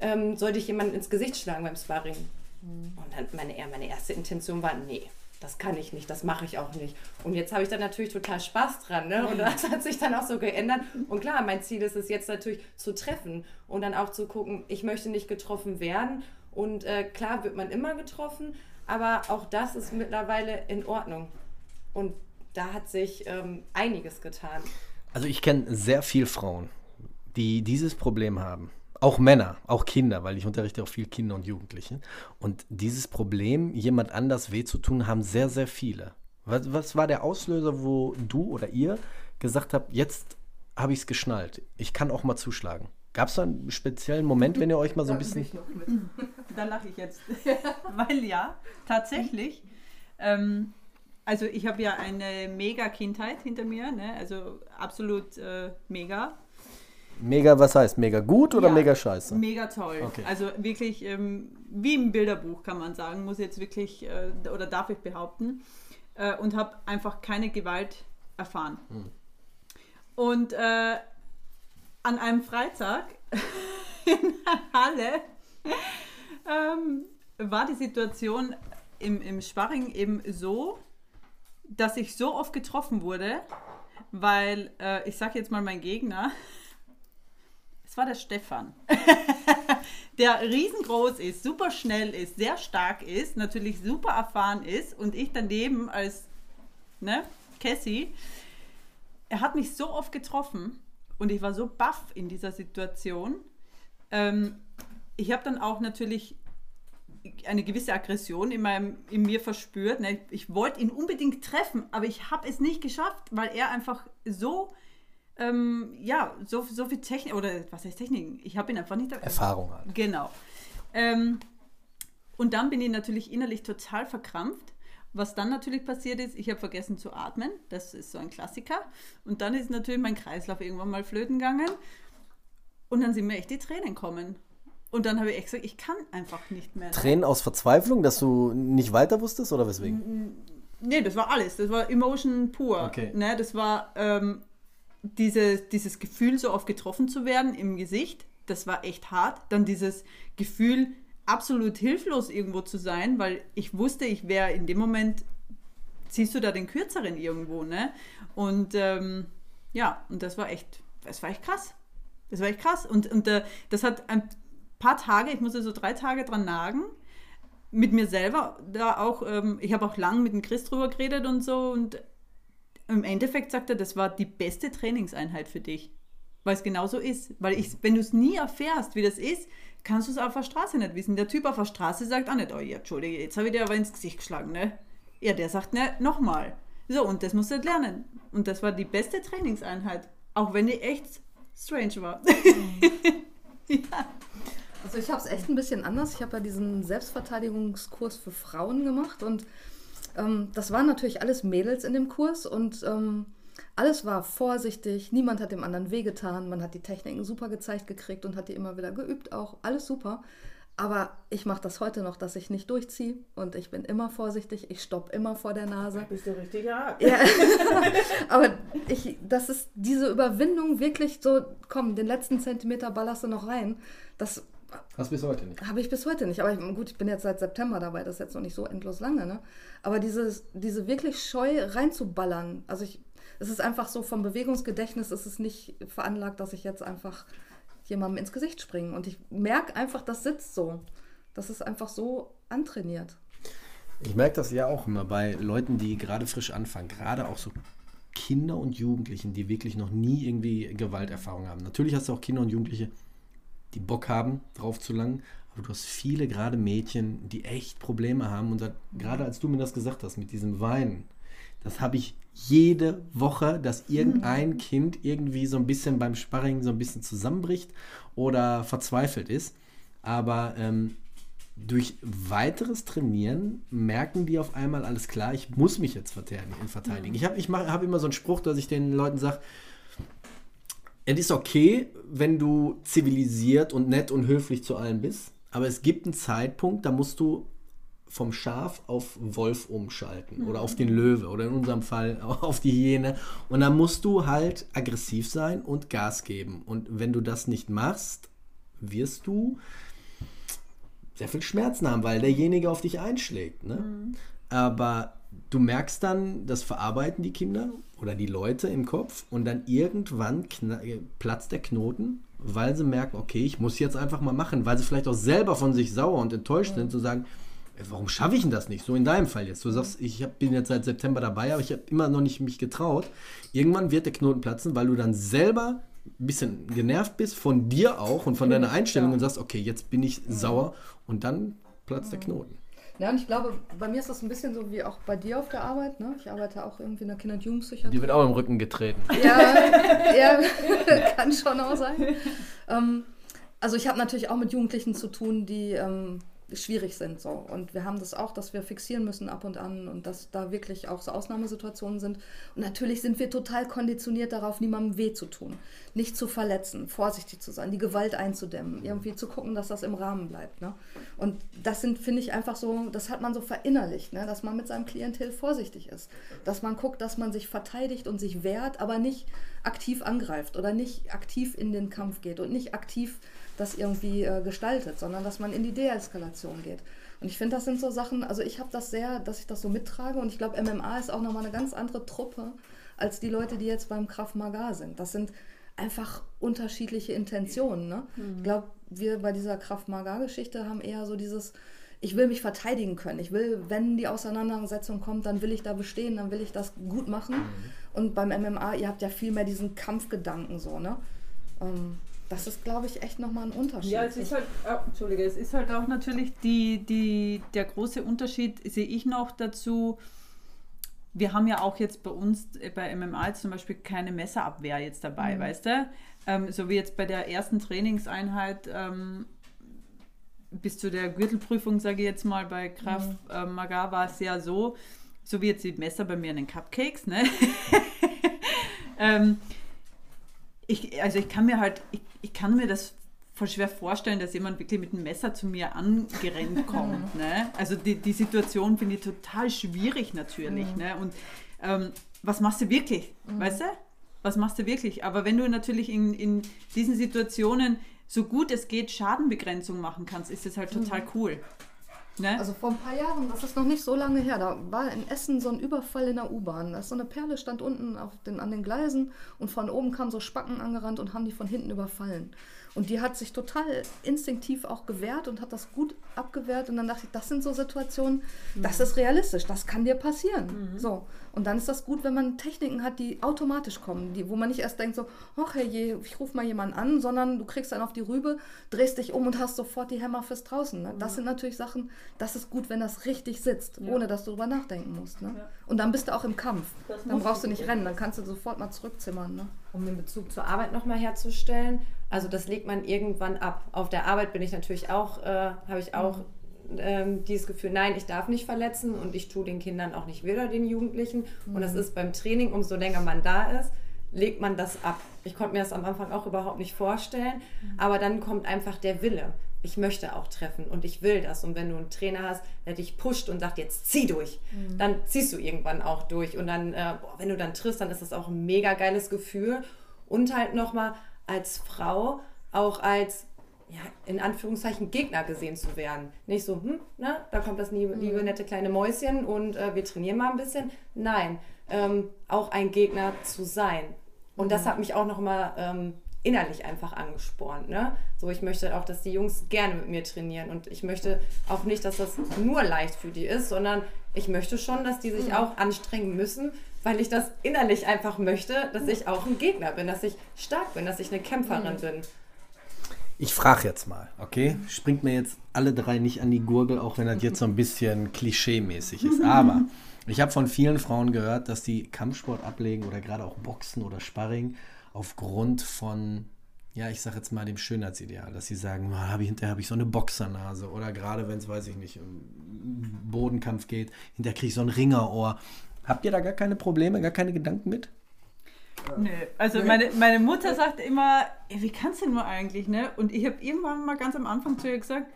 ähm, sollte ich jemanden ins Gesicht schlagen beim Sparring. Mhm. Und dann meine, meine erste Intention war, nee, das kann ich nicht, das mache ich auch nicht. Und jetzt habe ich da natürlich total Spaß dran. Ne? Und das hat sich dann auch so geändert. Und klar, mein Ziel ist es jetzt natürlich zu treffen und dann auch zu gucken, ich möchte nicht getroffen werden. Und äh, klar wird man immer getroffen, aber auch das ist mittlerweile in Ordnung. Und da hat sich ähm, einiges getan. Also ich kenne sehr viele Frauen, die dieses Problem haben. Auch Männer, auch Kinder, weil ich unterrichte auch viel Kinder und Jugendliche. Und dieses Problem, jemand anders weh zu tun, haben sehr, sehr viele. Was, was war der Auslöser, wo du oder ihr gesagt habt, jetzt habe ich es geschnallt. Ich kann auch mal zuschlagen. Gab es da einen speziellen Moment, wenn ihr euch mal so ein bisschen. Da lache ich jetzt. Weil ja, tatsächlich. Ähm, also ich habe ja eine mega Kindheit hinter mir, ne? also absolut äh, mega. Mega, was heißt mega gut oder ja, mega scheiße? Mega toll. Okay. Also wirklich ähm, wie im Bilderbuch kann man sagen, muss jetzt wirklich äh, oder darf ich behaupten. Äh, und habe einfach keine Gewalt erfahren. Hm. Und äh, an einem Freitag in der Halle ähm, war die Situation im, im Sparring eben so, dass ich so oft getroffen wurde, weil äh, ich sage jetzt mal mein Gegner, es war der Stefan, der riesengroß ist, super schnell ist, sehr stark ist, natürlich super erfahren ist und ich daneben als ne, Cassie, er hat mich so oft getroffen und ich war so baff in dieser Situation. Ähm, ich habe dann auch natürlich eine gewisse Aggression in, meinem, in mir verspürt. Ne? Ich wollte ihn unbedingt treffen, aber ich habe es nicht geschafft, weil er einfach so, ähm, ja, so, so viel Technik, oder was heißt Technik? Ich habe ihn einfach nicht... Erfahrung halt. Genau. Ähm, und dann bin ich natürlich innerlich total verkrampft. Was dann natürlich passiert ist, ich habe vergessen zu atmen. Das ist so ein Klassiker. Und dann ist natürlich mein Kreislauf irgendwann mal flöten gegangen. Und dann sind mir echt die Tränen kommen. Und dann habe ich echt gesagt, ich kann einfach nicht mehr. Tränen aus Verzweiflung, dass du nicht weiter wusstest oder weswegen? Nee, das war alles. Das war Emotion pur. Okay. Ne, das war ähm, diese, dieses Gefühl, so oft getroffen zu werden im Gesicht. Das war echt hart. Dann dieses Gefühl, absolut hilflos irgendwo zu sein, weil ich wusste, ich wäre in dem Moment, ziehst du da den Kürzeren irgendwo, ne? Und ähm, ja, und das war echt, das war echt krass. Das war echt krass. Und, und äh, das hat ein paar Tage, ich musste so drei Tage dran nagen, mit mir selber da auch, ähm, ich habe auch lang mit dem Chris drüber geredet und so und im Endeffekt sagt er, das war die beste Trainingseinheit für dich, weil es genau so ist. Weil ich, wenn du es nie erfährst, wie das ist, kannst du es auf der Straße nicht wissen. Der Typ auf der Straße sagt auch nicht, oh ja, Entschuldige, jetzt habe ich dir aber ins Gesicht geschlagen, ne? Ja, der sagt, ne, nochmal. So, und das musst du lernen. Und das war die beste Trainingseinheit, auch wenn die echt strange war. Mhm. ja. Also ich habe es echt ein bisschen anders. Ich habe ja diesen Selbstverteidigungskurs für Frauen gemacht und ähm, das waren natürlich alles Mädels in dem Kurs und ähm, alles war vorsichtig, niemand hat dem anderen wehgetan, man hat die Techniken super gezeigt gekriegt und hat die immer wieder geübt, auch alles super. Aber ich mache das heute noch, dass ich nicht durchziehe und ich bin immer vorsichtig, ich stopp immer vor der Nase. Da bist du richtig hart. Ja. Aber ich, das ist diese Überwindung wirklich so, komm, den letzten Zentimeter ballerst du noch rein. Das Hast du bis heute nicht? Habe ich bis heute nicht. Aber ich, gut, ich bin jetzt seit September dabei, das ist jetzt noch nicht so endlos lange. Ne? Aber dieses, diese wirklich Scheu reinzuballern, also ich, es ist einfach so, vom Bewegungsgedächtnis ist es nicht veranlagt, dass ich jetzt einfach jemandem ins Gesicht springe. Und ich merke einfach, das sitzt so. Das ist einfach so antrainiert. Ich merke das ja auch immer bei Leuten, die gerade frisch anfangen, gerade auch so Kinder und Jugendlichen, die wirklich noch nie irgendwie Gewalterfahrung haben. Natürlich hast du auch Kinder und Jugendliche, die Bock haben, drauf zu langen. Aber du hast viele, gerade Mädchen, die echt Probleme haben. Und gerade als du mir das gesagt hast, mit diesem Weinen, das habe ich jede Woche, dass irgendein mhm. Kind irgendwie so ein bisschen beim Sparring so ein bisschen zusammenbricht oder verzweifelt ist. Aber ähm, durch weiteres Trainieren merken die auf einmal alles klar, ich muss mich jetzt verteidigen. Mhm. Ich habe ich hab immer so einen Spruch, dass ich den Leuten sage, es ist okay, wenn du zivilisiert und nett und höflich zu allen bist, aber es gibt einen Zeitpunkt, da musst du vom Schaf auf Wolf umschalten oder auf den Löwe oder in unserem Fall auf die Hyäne. Und dann musst du halt aggressiv sein und Gas geben. Und wenn du das nicht machst, wirst du sehr viel Schmerzen haben, weil derjenige auf dich einschlägt. Ne? Aber du merkst dann, das verarbeiten die Kinder oder die Leute im Kopf und dann irgendwann äh, platzt der Knoten, weil sie merken, okay, ich muss jetzt einfach mal machen, weil sie vielleicht auch selber von sich sauer und enttäuscht sind, zu sagen, "Ey, warum schaffe ich denn das nicht? So in deinem Fall jetzt. Du sagst, ich bin jetzt seit September dabei, aber ich habe immer noch nicht mich getraut. Irgendwann wird der Knoten platzen, weil du dann selber ein bisschen genervt bist von dir auch und von deiner Einstellung und sagst, okay, jetzt bin ich sauer und dann platzt der Knoten. Ja, und ich glaube, bei mir ist das ein bisschen so wie auch bei dir auf der Arbeit. Ne? Ich arbeite auch irgendwie in der Kinder- und Jugendpsychiatrie. Die wird auch im Rücken getreten. Ja, ja kann schon auch sein. Ähm, also ich habe natürlich auch mit Jugendlichen zu tun, die ähm, schwierig sind. So. Und wir haben das auch, dass wir fixieren müssen ab und an und dass da wirklich auch so Ausnahmesituationen sind. Und natürlich sind wir total konditioniert darauf, niemandem weh zu tun, nicht zu verletzen, vorsichtig zu sein, die Gewalt einzudämmen, irgendwie zu gucken, dass das im Rahmen bleibt. Ne? Und das sind, finde ich, einfach so, das hat man so verinnerlicht, ne? dass man mit seinem Klientel vorsichtig ist. Dass man guckt, dass man sich verteidigt und sich wehrt, aber nicht aktiv angreift oder nicht aktiv in den Kampf geht und nicht aktiv das irgendwie äh, gestaltet, sondern dass man in die Deeskalation geht. Und ich finde, das sind so Sachen, also ich habe das sehr, dass ich das so mittrage und ich glaube, MMA ist auch nochmal eine ganz andere Truppe als die Leute, die jetzt beim Krav Maga sind. Das sind einfach unterschiedliche Intentionen. Ne? Ich glaube, wir bei dieser Krav Maga-Geschichte haben eher so dieses, ich will mich verteidigen können. Ich will, wenn die Auseinandersetzung kommt, dann will ich da bestehen, dann will ich das gut machen. Und beim MMA, ihr habt ja viel mehr diesen Kampfgedanken so, ne? Ähm, das ist, glaube ich, echt nochmal ein Unterschied. Ja, es ist halt, oh, Entschuldige, es ist halt auch natürlich die, die, der große Unterschied, sehe ich noch dazu. Wir haben ja auch jetzt bei uns äh, bei MMA zum Beispiel keine Messerabwehr jetzt dabei, weißt du? Ähm, so wie jetzt bei der ersten Trainingseinheit ähm, bis zu der Gürtelprüfung, sage ich jetzt mal, bei Kraft äh, Maga war es ja so, so wie jetzt die Messer bei mir in den Cupcakes, ne? ähm, ich, also ich kann mir halt, ich, ich kann mir das voll schwer vorstellen, dass jemand wirklich mit einem Messer zu mir angerennt kommt. ne? Also die, die Situation finde ich total schwierig natürlich. Ne? Und ähm, was machst du wirklich? Weißt du? Was machst du wirklich? Aber wenn du natürlich in, in diesen Situationen so gut es geht Schadenbegrenzung machen kannst, ist das halt total cool. Ne? Also vor ein paar Jahren, das ist noch nicht so lange her, da war in Essen so ein Überfall in der U-Bahn. Da ist so eine Perle stand unten auf den, an den Gleisen und von oben kamen so Spacken angerannt und haben die von hinten überfallen. Und die hat sich total instinktiv auch gewehrt und hat das gut abgewehrt. Und dann dachte ich, das sind so Situationen, das ist realistisch, das kann dir passieren. So. Und dann ist das gut, wenn man Techniken hat, die automatisch kommen, die, wo man nicht erst denkt so, ach herrje, ich rufe mal jemanden an, sondern du kriegst dann auf die Rübe, drehst dich um und hast sofort die Hämmer fürs draußen. Ne? Das sind natürlich Sachen, das ist gut, wenn das richtig sitzt, ohne dass du drüber nachdenken musst. Ne? Und dann bist du auch im Kampf. Dann brauchst du nicht rennen, dann kannst du sofort mal zurückzimmern. Ne? um den Bezug zur Arbeit nochmal herzustellen. Also das legt man irgendwann ab. Auf der Arbeit bin ich natürlich auch, äh, habe ich auch ähm, dieses Gefühl, nein, ich darf nicht verletzen und ich tue den Kindern auch nicht weh oder den Jugendlichen. Und das ist beim Training, umso länger man da ist, legt man das ab. Ich konnte mir das am Anfang auch überhaupt nicht vorstellen, aber dann kommt einfach der Wille. Ich möchte auch treffen und ich will das. Und wenn du einen Trainer hast, der dich pusht und sagt, jetzt zieh durch, dann ziehst du irgendwann auch durch. Und dann, äh, boah, wenn du dann triffst, dann ist das auch ein mega geiles Gefühl. Und halt nochmal als Frau auch als, ja, in Anführungszeichen Gegner gesehen zu werden. Nicht so, hm, ne, da kommt das liebe, liebe nette kleine Mäuschen und äh, wir trainieren mal ein bisschen. Nein, ähm, auch ein Gegner zu sein. Und das hat mich auch nochmal ähm, innerlich einfach angespornt. Ne? So, ich möchte auch, dass die Jungs gerne mit mir trainieren und ich möchte auch nicht, dass das nur leicht für die ist, sondern ich möchte schon, dass die sich auch anstrengen müssen, weil ich das innerlich einfach möchte, dass ich auch ein Gegner bin, dass ich stark bin, dass ich eine Kämpferin bin. Ich frage jetzt mal, okay? Springt mir jetzt alle drei nicht an die Gurgel, auch wenn das jetzt so ein bisschen klischee-mäßig ist. Aber ich habe von vielen Frauen gehört, dass die Kampfsport ablegen oder gerade auch Boxen oder Sparring aufgrund von, ja, ich sage jetzt mal dem Schönheitsideal, dass sie sagen, "Ah, hab ich, hinterher habe ich so eine Boxernase oder gerade wenn es, weiß ich nicht, um Bodenkampf geht, hinterher kriege ich so ein Ringerohr. Habt ihr da gar keine Probleme, gar keine Gedanken mit? Nö, also meine, meine Mutter sagt immer, "Ey, wie kannst du nur eigentlich, ne? Und ich habe irgendwann mal ganz am Anfang zu ihr gesagt,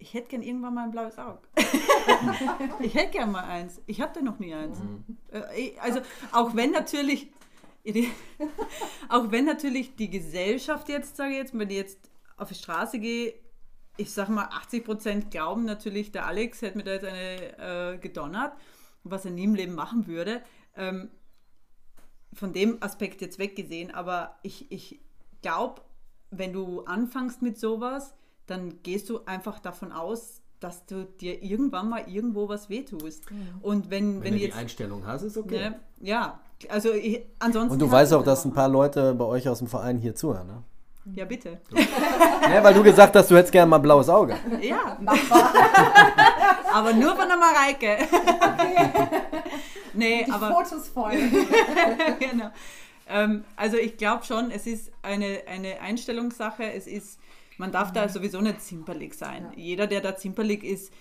ich hätte gern irgendwann mal ein blaues Auge. ich hätte gern mal eins. Ich hatte noch nie eins. Mhm. Äh, also auch wenn natürlich, auch wenn natürlich die Gesellschaft jetzt, sage ich jetzt, wenn ich jetzt auf die Straße gehe, ich sag mal, 80 Prozent glauben natürlich, der Alex hätte mir da jetzt eine äh, gedonnert, was er nie im Leben machen würde. Ähm, von dem Aspekt jetzt weggesehen, aber ich, ich glaube, wenn du anfängst mit sowas, dann gehst du einfach davon aus, dass du dir irgendwann mal irgendwo was wehtust. Mhm. Und wenn, wenn, wenn du die jetzt, Einstellung hast, ist okay. Ne, ja, also ich, ansonsten. Und du weißt auch, dass ein paar Leute bei euch aus dem Verein hier zuhören, ne? Ja, bitte. ja, weil du gesagt hast, du hättest gerne mal ein blaues Auge. Ja, aber nur von der Mareike. nee, Die aber. Fotos voll. genau. Ähm, also ich glaube schon, es ist eine, eine Einstellungssache. Es ist, man darf da sowieso nicht zimperlich sein. Ja. Jeder, der da zimperlich ist,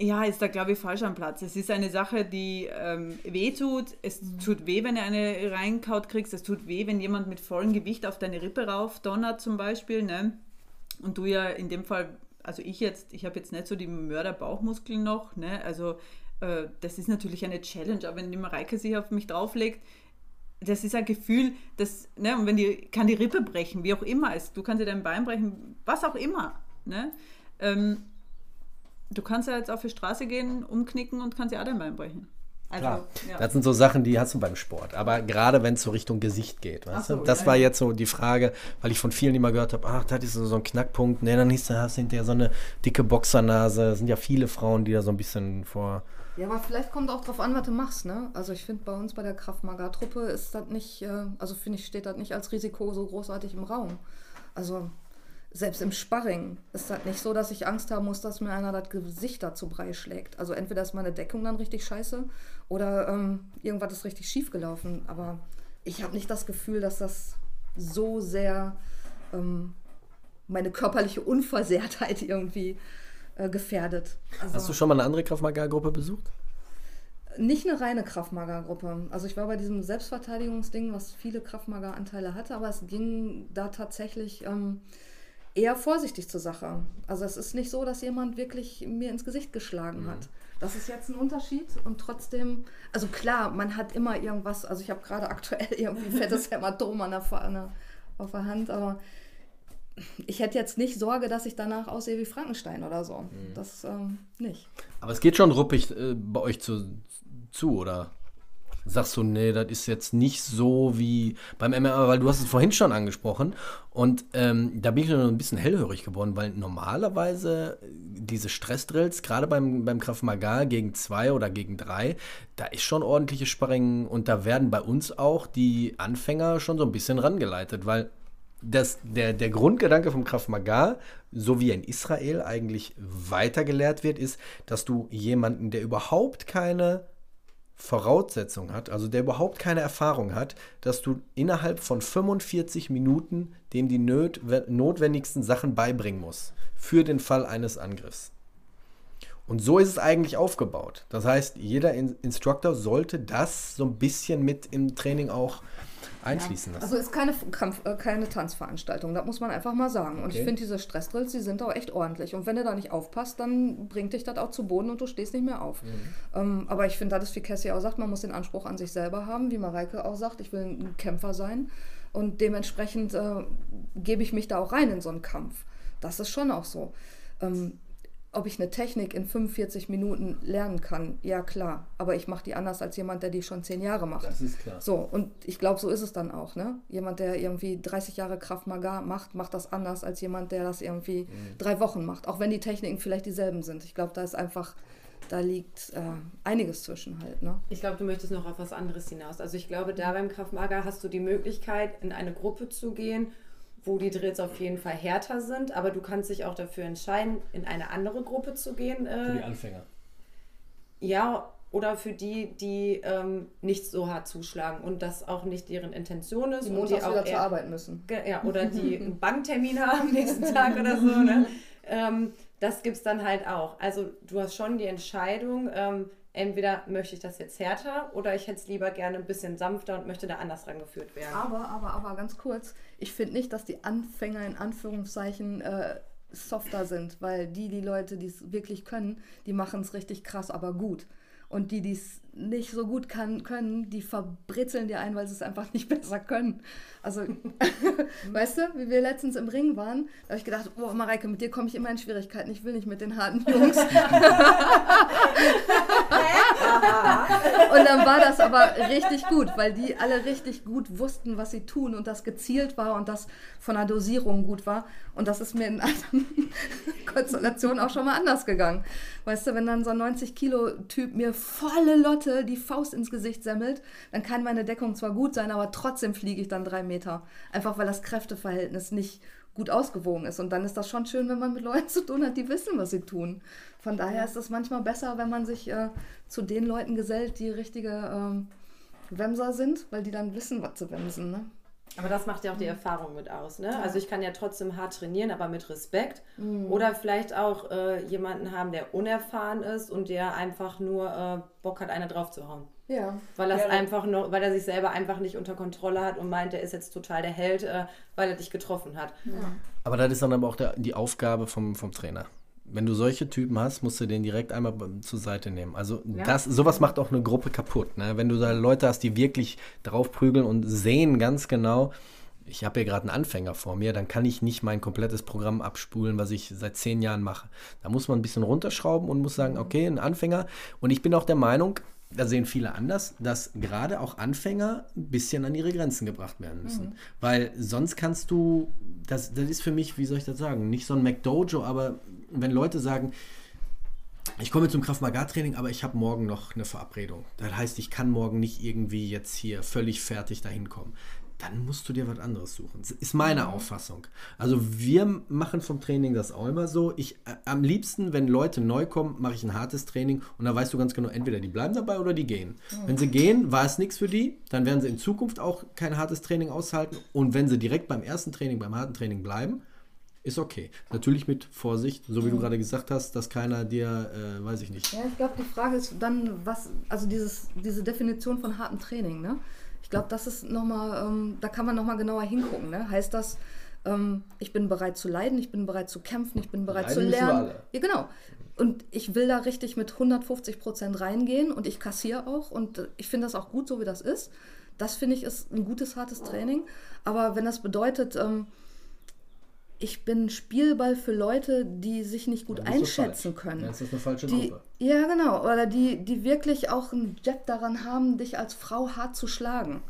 ja, ist da, glaube ich, falsch am Platz. Es ist eine Sache, die ähm, weh tut. Es mhm. tut weh, wenn du eine reinkaut kriegst. Es tut weh, wenn jemand mit vollem Gewicht auf deine Rippe rauf donnert zum Beispiel. Ne? Und du ja in dem Fall, also ich jetzt, ich habe jetzt nicht so die Mörder-Bauchmuskeln noch. Ne? Also äh, das ist natürlich eine Challenge. Aber wenn die Mareike sich auf mich drauflegt, das ist ein Gefühl, das, ne, und wenn die, kann die Rippe brechen, wie auch immer es, du kannst dir dein Bein brechen, was auch immer, ne, ähm, du kannst ja jetzt auf die Straße gehen, umknicken und kannst ja auch dein Bein brechen. Also, Klar. Ja. Das sind so Sachen, die hast du beim Sport. Aber gerade wenn es so Richtung Gesicht geht, weißt so, du? Das ja, war jetzt so die Frage, weil ich von vielen immer gehört habe, ach, das ist so ein Knackpunkt. Nee, dann hast du hinterher so eine dicke Boxernase. Es sind ja viele Frauen, die da so ein bisschen vor. Ja, aber vielleicht kommt auch drauf an, was du machst, ne? Also ich finde, bei uns bei der Kraftmager-Truppe ist das nicht, äh, also finde ich, steht das nicht als Risiko so großartig im Raum. Also selbst im Sparring ist das nicht so, dass ich Angst haben muss, dass mir einer das Gesicht dazu Brei schlägt. Also entweder ist meine Deckung dann richtig scheiße oder ähm, irgendwas ist richtig schief gelaufen. Aber ich habe nicht das Gefühl, dass das so sehr ähm, meine körperliche Unversehrtheit irgendwie äh, gefährdet. Also, Hast du schon mal eine andere Kraftmagar-Gruppe besucht? Nicht eine reine Kraftmager-Gruppe. Also ich war bei diesem Selbstverteidigungsding, was viele Kraftmager-Anteile hatte, aber es ging da tatsächlich... Ähm, eher vorsichtig zur Sache. Also es ist nicht so, dass jemand wirklich mir ins Gesicht geschlagen mhm. hat. Das ist jetzt ein Unterschied und trotzdem, also klar, man hat immer irgendwas, also ich habe gerade aktuell irgendwie ein fettes Hämatom an der, an auf der Hand, aber ich hätte jetzt nicht Sorge, dass ich danach aussehe wie Frankenstein oder so. Mhm. Das ähm, nicht. Aber es geht schon ruppig äh, bei euch zu, zu, oder? sagst du, nee, das ist jetzt nicht so wie beim MMA, weil du hast es vorhin schon angesprochen und ähm, da bin ich noch ein bisschen hellhörig geworden, weil normalerweise diese Stressdrills, gerade beim, beim Krav Maga gegen zwei oder gegen drei, da ist schon ordentliches Sparring und da werden bei uns auch die Anfänger schon so ein bisschen rangeleitet, weil das, der, der Grundgedanke vom Krav Maga, so wie in Israel eigentlich weitergelehrt wird, ist, dass du jemanden, der überhaupt keine Voraussetzung hat, also der überhaupt keine Erfahrung hat, dass du innerhalb von 45 Minuten dem die notwendigsten Sachen beibringen musst für den Fall eines Angriffs. Und so ist es eigentlich aufgebaut. Das heißt, jeder Instructor sollte das so ein bisschen mit im Training auch einfließen lassen. Also ist keine, Kampf, äh, keine Tanzveranstaltung, das muss man einfach mal sagen. Okay. Und ich finde, diese Stressdrills, die sind auch echt ordentlich. Und wenn du da nicht aufpasst, dann bringt dich das auch zu Boden und du stehst nicht mehr auf. Mhm. Ähm, aber ich finde, das ist, wie Cassie auch sagt, man muss den Anspruch an sich selber haben, wie Mareike auch sagt, ich will ein Kämpfer sein. Und dementsprechend äh, gebe ich mich da auch rein in so einen Kampf. Das ist schon auch so. Ähm, ob ich eine Technik in 45 Minuten lernen kann, ja klar. Aber ich mache die anders als jemand, der die schon zehn Jahre macht. Das ist klar. So, und ich glaube, so ist es dann auch. Ne? Jemand, der irgendwie 30 Jahre Kraft Maga macht, macht das anders als jemand, der das irgendwie mhm. drei Wochen macht. Auch wenn die Techniken vielleicht dieselben sind. Ich glaube, da ist einfach, da liegt äh, einiges zwischen halt. Ne? Ich glaube, du möchtest noch auf was anderes hinaus. Also ich glaube, da beim Kraft Maga hast du die Möglichkeit, in eine Gruppe zu gehen wo die Drills auf jeden Fall härter sind, aber du kannst dich auch dafür entscheiden, in eine andere Gruppe zu gehen. Äh, für die Anfänger. Ja, oder für die, die ähm, nicht so hart zuschlagen und das auch nicht deren Intention ist. Die montags auch wieder zur Arbeit müssen. Ja, oder die einen Banktermin haben nächsten Tag oder so. Ne? Ähm, das gibt es dann halt auch. Also du hast schon die Entscheidung, ähm, entweder möchte ich das jetzt härter oder ich hätte es lieber gerne ein bisschen sanfter und möchte da anders rangeführt werden. Aber, aber, aber ganz kurz, ich finde nicht, dass die Anfänger in Anführungszeichen äh, softer sind, weil die, die Leute, die es wirklich können, die machen es richtig krass, aber gut. Und die, die es nicht so gut kann, können, die verbrezeln dir ein, weil sie es einfach nicht besser können. Also, weißt du, wie wir letztens im Ring waren, da habe ich gedacht, oh Mareike, mit dir komme ich immer in Schwierigkeiten. Ich will nicht mit den harten Jungs. und dann war das aber richtig gut, weil die alle richtig gut wussten, was sie tun und das gezielt war und das von der Dosierung gut war. Und das ist mir in anderen Konstellationen auch schon mal anders gegangen. Weißt du, wenn dann so ein 90-Kilo-Typ mir volle Lotte die Faust ins Gesicht semmelt, dann kann meine Deckung zwar gut sein, aber trotzdem fliege ich dann drei Meter. Einfach weil das Kräfteverhältnis nicht gut ausgewogen ist. Und dann ist das schon schön, wenn man mit Leuten zu tun hat, die wissen, was sie tun. Von daher ist es manchmal besser, wenn man sich äh, zu den Leuten gesellt, die richtige ähm, Wemser sind, weil die dann wissen, was zu wemsen. Ne? Aber das macht ja auch die Erfahrung mit aus. Ne? Ja. Also ich kann ja trotzdem hart trainieren, aber mit Respekt. Mhm. Oder vielleicht auch äh, jemanden haben, der unerfahren ist und der einfach nur äh, Bock hat, einer drauf zu hauen. Ja. Weil, das Ja, einfach noch, weil er sich selber einfach nicht unter Kontrolle hat und meint, er ist jetzt total der Held, äh, weil er dich getroffen hat. Aber das ist dann aber auch der, die Aufgabe vom, vom Trainer. Wenn du solche Typen hast, musst du den direkt einmal zur Seite nehmen. Also Ja. das, sowas macht auch eine Gruppe kaputt. Ne? Wenn du da Leute hast, die wirklich draufprügeln und sehen ganz genau, ich habe hier gerade einen Anfänger vor mir, dann kann ich nicht mein komplettes Programm abspulen, was ich seit zehn Jahren mache. Da muss man ein bisschen runterschrauben und muss sagen, okay, ein Anfänger. Und ich bin auch der Meinung, da sehen viele anders, dass gerade auch Anfänger ein bisschen an ihre Grenzen gebracht werden müssen. Weil sonst kannst du, das, das ist für mich, wie soll ich das sagen, nicht so ein McDojo, aber wenn Leute sagen, ich komme zum Kraft-Maga-Training, aber ich habe morgen noch eine Verabredung. Das heißt, ich kann morgen nicht irgendwie jetzt hier völlig fertig dahin kommen. Dann musst du dir was anderes suchen. Das ist meine Auffassung. Also wir machen vom Training das auch immer so. Ich äh, am liebsten, wenn Leute neu kommen, mache ich ein hartes Training und dann weißt du ganz genau, entweder die bleiben dabei oder die gehen. Wenn sie gehen, war es nichts für die, dann werden sie in Zukunft auch kein hartes Training aushalten. Und wenn sie direkt beim ersten Training, beim harten Training bleiben, ist okay. Natürlich mit Vorsicht, so wie du gerade gesagt hast, dass keiner dir, äh, weiß ich nicht. Ja, ich glaube, die Frage ist dann, was, also dieses, diese Definition von hartem Training, ne? Ich glaube, das ist nochmal, ähm, da kann man nochmal genauer hingucken, ne? Heißt das, ähm, ich bin bereit zu leiden, ich bin bereit zu kämpfen, ich bin bereit Leiden zu lernen. Ja, genau. Und ich will da richtig mit 150 Prozent reingehen und ich kassiere auch und ich finde das auch gut, so wie das ist. Das finde ich ist ein gutes, hartes Training. Aber wenn das bedeutet, ähm, ich bin Spielball für Leute, die sich nicht gut einschätzen falsch. können. Dann ist das eine falsche Die, Gruppe. ja, genau. Oder die, die wirklich auch einen Jab daran haben, dich als Frau hart zu schlagen.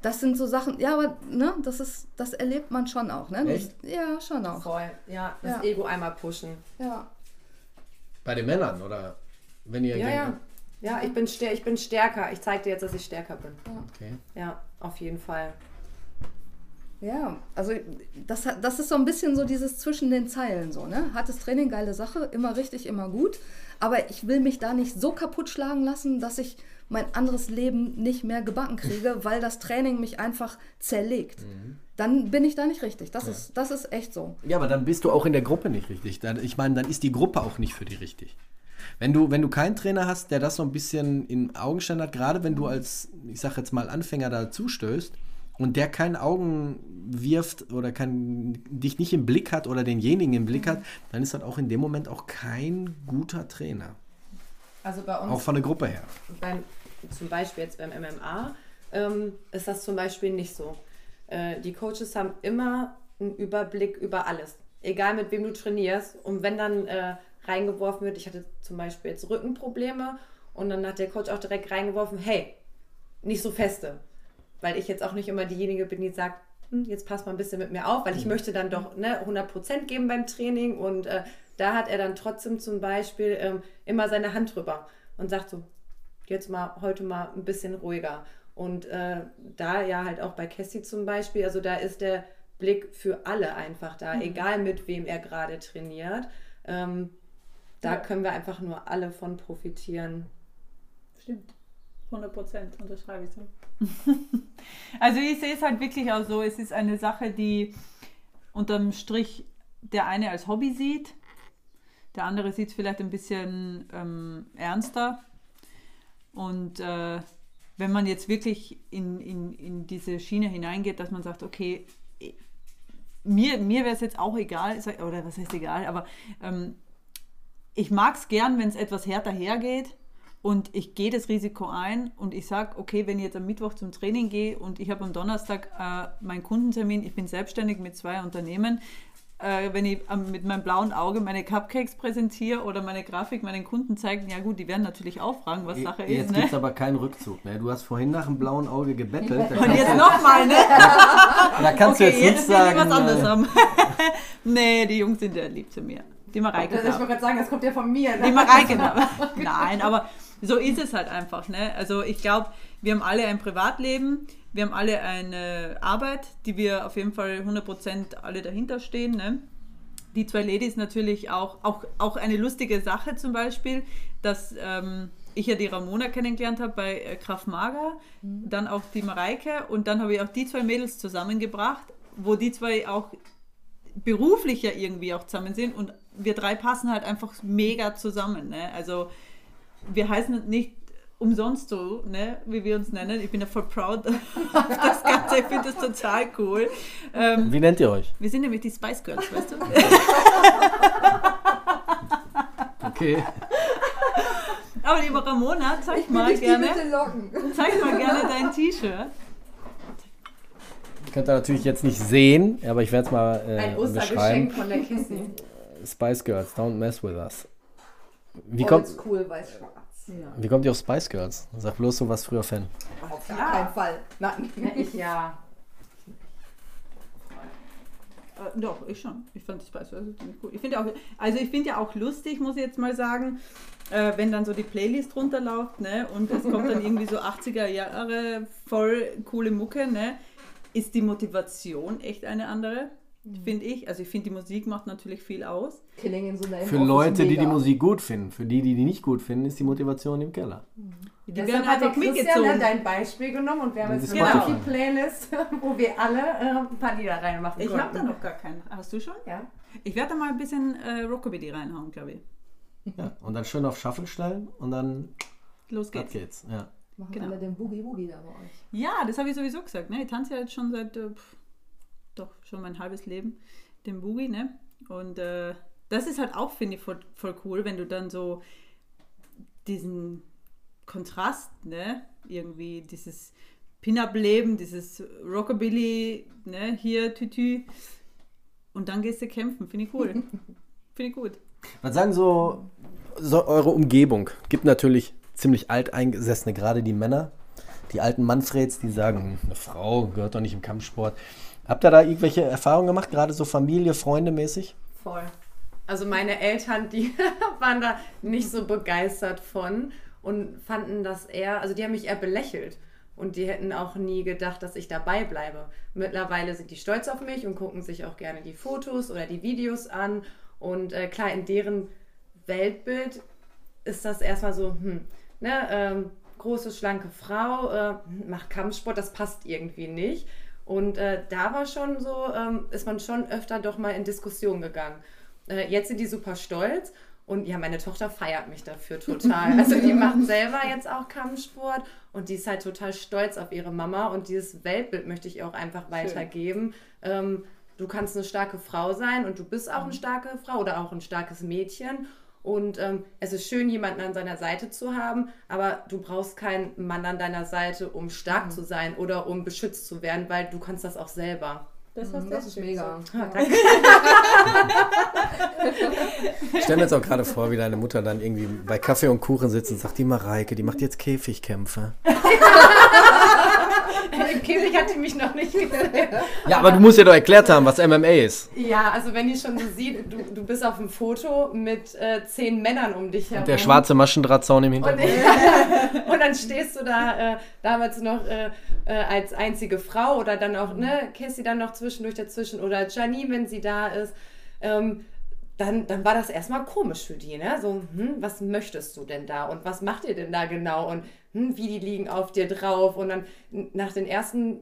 Das sind so Sachen, ja, aber ne, das ist, das erlebt man schon auch, ne? Echt? Das, ja, schon auch. Voll. Ja, das Ja. Ego einmal pushen. Ja. Bei den Männern, oder? Wenn ihr Ja, ja. Ja, ich bin, stär ich bin stärker. Ich zeige dir jetzt, dass ich stärker bin. Okay. Ja, auf jeden Fall. Ja, also das, das ist so ein bisschen so dieses zwischen den Zeilen so, ne? Hartes Training, geile Sache, immer richtig, immer gut. Aber ich will mich da nicht so kaputt schlagen lassen, dass ich mein anderes Leben nicht mehr gebacken kriege, weil das Training mich einfach zerlegt. Dann bin ich da nicht richtig. Das, ist, das ist echt so. Ja, aber dann bist du auch in der Gruppe nicht richtig. Ich meine, dann ist die Gruppe auch nicht für dich richtig. Wenn du, wenn du keinen Trainer hast, der das so ein bisschen in Augenschein hat, gerade wenn du als, ich sag jetzt mal, Anfänger da zustößt und der keinen Augen wirft oder kein, dich nicht im Blick hat oder denjenigen im Blick hat, dann ist das auch in dem Moment auch kein guter Trainer. Also bei uns. Auch von der Gruppe her. beim, zum Beispiel jetzt beim MMA, ähm, ist das zum Beispiel nicht so. Äh, die Coaches haben immer einen Überblick über alles. Egal mit wem du trainierst. Und wenn dann äh, reingeworfen wird, ich hatte zum Beispiel jetzt Rückenprobleme und dann hat der Coach auch direkt reingeworfen, hey, nicht so feste. Weil ich jetzt auch nicht immer diejenige bin, die sagt, hm, jetzt passt mal ein bisschen mit mir auf, weil ich möchte dann doch ne, 100% geben beim Training und äh, da hat er dann trotzdem zum Beispiel ähm, immer seine Hand drüber und sagt so, jetzt mal heute mal ein bisschen ruhiger. Und äh, da ja halt auch bei Cassie zum Beispiel, also da ist der Blick für alle einfach da, egal mit wem er gerade trainiert. Ähm, da Ja. können wir einfach nur alle von profitieren. Stimmt. 100 Prozent unterschreibe ich so. also ich sehe es halt wirklich auch so, es ist eine Sache, die unterm Strich der eine als Hobby sieht, der andere sieht es vielleicht ein bisschen ähm, ernster. Und äh, wenn man jetzt wirklich in, in, in diese Schiene hineingeht, dass man sagt, okay, mir, mir wäre es jetzt auch egal, oder was heißt egal, aber ähm, ich mag es gern, wenn es etwas härter hergeht und ich gehe das Risiko ein und ich sage, okay, wenn ich jetzt am Mittwoch zum Training gehe und ich habe am Donnerstag äh, meinen Kundentermin, ich bin selbstständig mit zwei Unternehmen, äh, wenn ich mit meinem blauen Auge meine Cupcakes präsentiere oder meine Grafik meinen Kunden zeige, ja gut, die werden natürlich auch fragen, was Sache jetzt ist. Jetzt ne? gibt es aber keinen Rückzug. Ne? Du hast vorhin nach dem blauen Auge gebettelt. Und jetzt nochmal, ne? Da kannst okay, du jetzt, jetzt nicht sagen. was anderes äh, haben. nee, die Jungs sind ja lieb zu mir. Die Mareike. Also ich wollte gerade sagen, das kommt ja von mir. Ne? Die Mareike. Nein, aber so ist es halt einfach. Ne? Also ich glaube, wir haben alle ein Privatleben, wir haben alle eine Arbeit, die wir auf jeden Fall 100% alle dahinter stehen. Ne? Die zwei Ladies natürlich auch, auch, auch eine lustige Sache zum Beispiel, dass ähm, ich ja die Ramona kennengelernt habe bei äh, Kraft Mager, dann auch die Mareike und dann habe ich auch die zwei Mädels zusammengebracht, wo die zwei auch beruflich ja irgendwie auch zusammen sind und wir drei passen halt einfach mega zusammen. Ne? Also wir heißen nicht umsonst so, ne, wie wir uns nennen. Ich bin ja voll proud auf das Ganze. Ich finde das total cool. Ähm, Wie nennt ihr euch? wir sind nämlich die Spice Girls, weißt du? Okay. Aber liebe Ramona, zeig Ich mal gerne, mit den Locken. zeig mal gerne dein T-Shirt. Könnt ihr natürlich jetzt nicht sehen, aber ich werde es mal äh, Ein beschreiben. Ostergeschenk von der Kissy. Spice Girls, don't mess with us. Wie kommt, Oldschool weiß-schwarz. wie kommt ihr auf Spice Girls? Sag bloß, du warst früher Fan. Auf gar keinen Fall. Nein. Ich ja. Äh, doch, ich schon. Ich fand die Spice Girls ziemlich cool. Ich finde auch, also ich finde ja auch lustig, muss ich jetzt mal sagen, äh, wenn dann so die Playlist runterläuft, ne, und es kommt dann irgendwie so 80er Jahre voll coole Mucke, ne, ist die Motivation echt eine andere, finde ich. Also ich finde, die Musik macht natürlich viel aus. Killing in the Name Für Leute, die die. Musik gut finden. Für die, die die nicht gut finden, ist die Motivation im Keller. Die Deshalb werden hat der einfach Christian mitgezogen. dann dein Beispiel genommen und wir haben jetzt eine Spotify. Spotify-Playlist, wo wir alle äh, ein paar Lieder reinmachen Ich habe da noch gar keinen. Hast du schon? Ja. Ich werde da mal ein bisschen äh, Rockabilly reinhauen, glaube ich. Ja. Und dann schön auf Shuffle stellen und dann Los ab geht's. geht's. Ja. Machen Genau. alle den Boogie-Woogie da bei euch. Ja, das habe ich sowieso gesagt. Ne? Ich tanze ja jetzt schon seit, äh, doch schon mein halbes Leben den Boogie. Ne? Und äh, das ist halt auch, finde ich, voll, voll cool, wenn du dann so diesen Kontrast, ne? irgendwie dieses Pin-Up-Leben, dieses Rockabilly, ne? hier Tütü. Und dann gehst du kämpfen. Finde ich cool. finde ich gut. Was sagen so, so eure Umgebung? Gibt natürlich ziemlich alteingesessene, gerade die Männer, die alten Manfreds, die sagen, "Hm, eine Frau gehört doch nicht im Kampfsport. Habt ihr da irgendwelche Erfahrungen gemacht, gerade so Familie, Freunde mäßig? Voll. Also meine Eltern, die waren da nicht so begeistert von und fanden das eher, also die haben mich eher belächelt. Und die hätten auch nie gedacht, dass ich dabei bleibe. Mittlerweile sind die stolz auf mich und gucken sich auch gerne die Fotos oder die Videos an. Und äh, klar, in deren Weltbild ist das erstmal so, hm, ne, ähm, große, schlanke Frau, äh, macht Kampfsport, das passt irgendwie nicht. Und äh, da war schon so, ähm, ist man schon öfter doch mal in Diskussion gegangen. Äh, jetzt sind die super stolz und ja, meine Tochter feiert mich dafür total. Also die macht selber jetzt auch Kampfsport und die ist halt total stolz auf ihre Mama und dieses Weltbild möchte ich auch einfach weitergeben. Ähm, du kannst eine starke Frau sein und du bist auch eine starke Frau oder auch ein starkes Mädchen. Und ähm, es ist schön, jemanden an seiner Seite zu haben, aber du brauchst keinen Mann an deiner Seite, um stark zu sein oder um beschützt zu werden, weil du kannst das auch selber. Das, Mhm, Das ist mega. Ich stelle mir jetzt auch gerade vor, wie deine Mutter dann irgendwie bei Kaffee und Kuchen sitzt und sagt, die Mareike, die macht jetzt Käfigkämpfe. Käfig hat die mich noch nicht gesehen. Ja, aber du musst ja doch erklärt haben, was MMA ist. Ja, also wenn die schon so sieht, du, du bist auf dem Foto mit äh, zehn Männern um dich herum. Der schwarze Maschendrahtzaun im Und, Hintergrund. und dann stehst du da äh, damals noch äh, äh, als einzige Frau oder dann auch, ne, Cassie dann noch zwischendurch dazwischen oder Janine, wenn sie da ist. Ähm, dann, dann war das erstmal komisch für die, ne? So, hm, was möchtest du denn da und was macht ihr denn da genau und hm, wie die liegen auf dir drauf und dann nach den ersten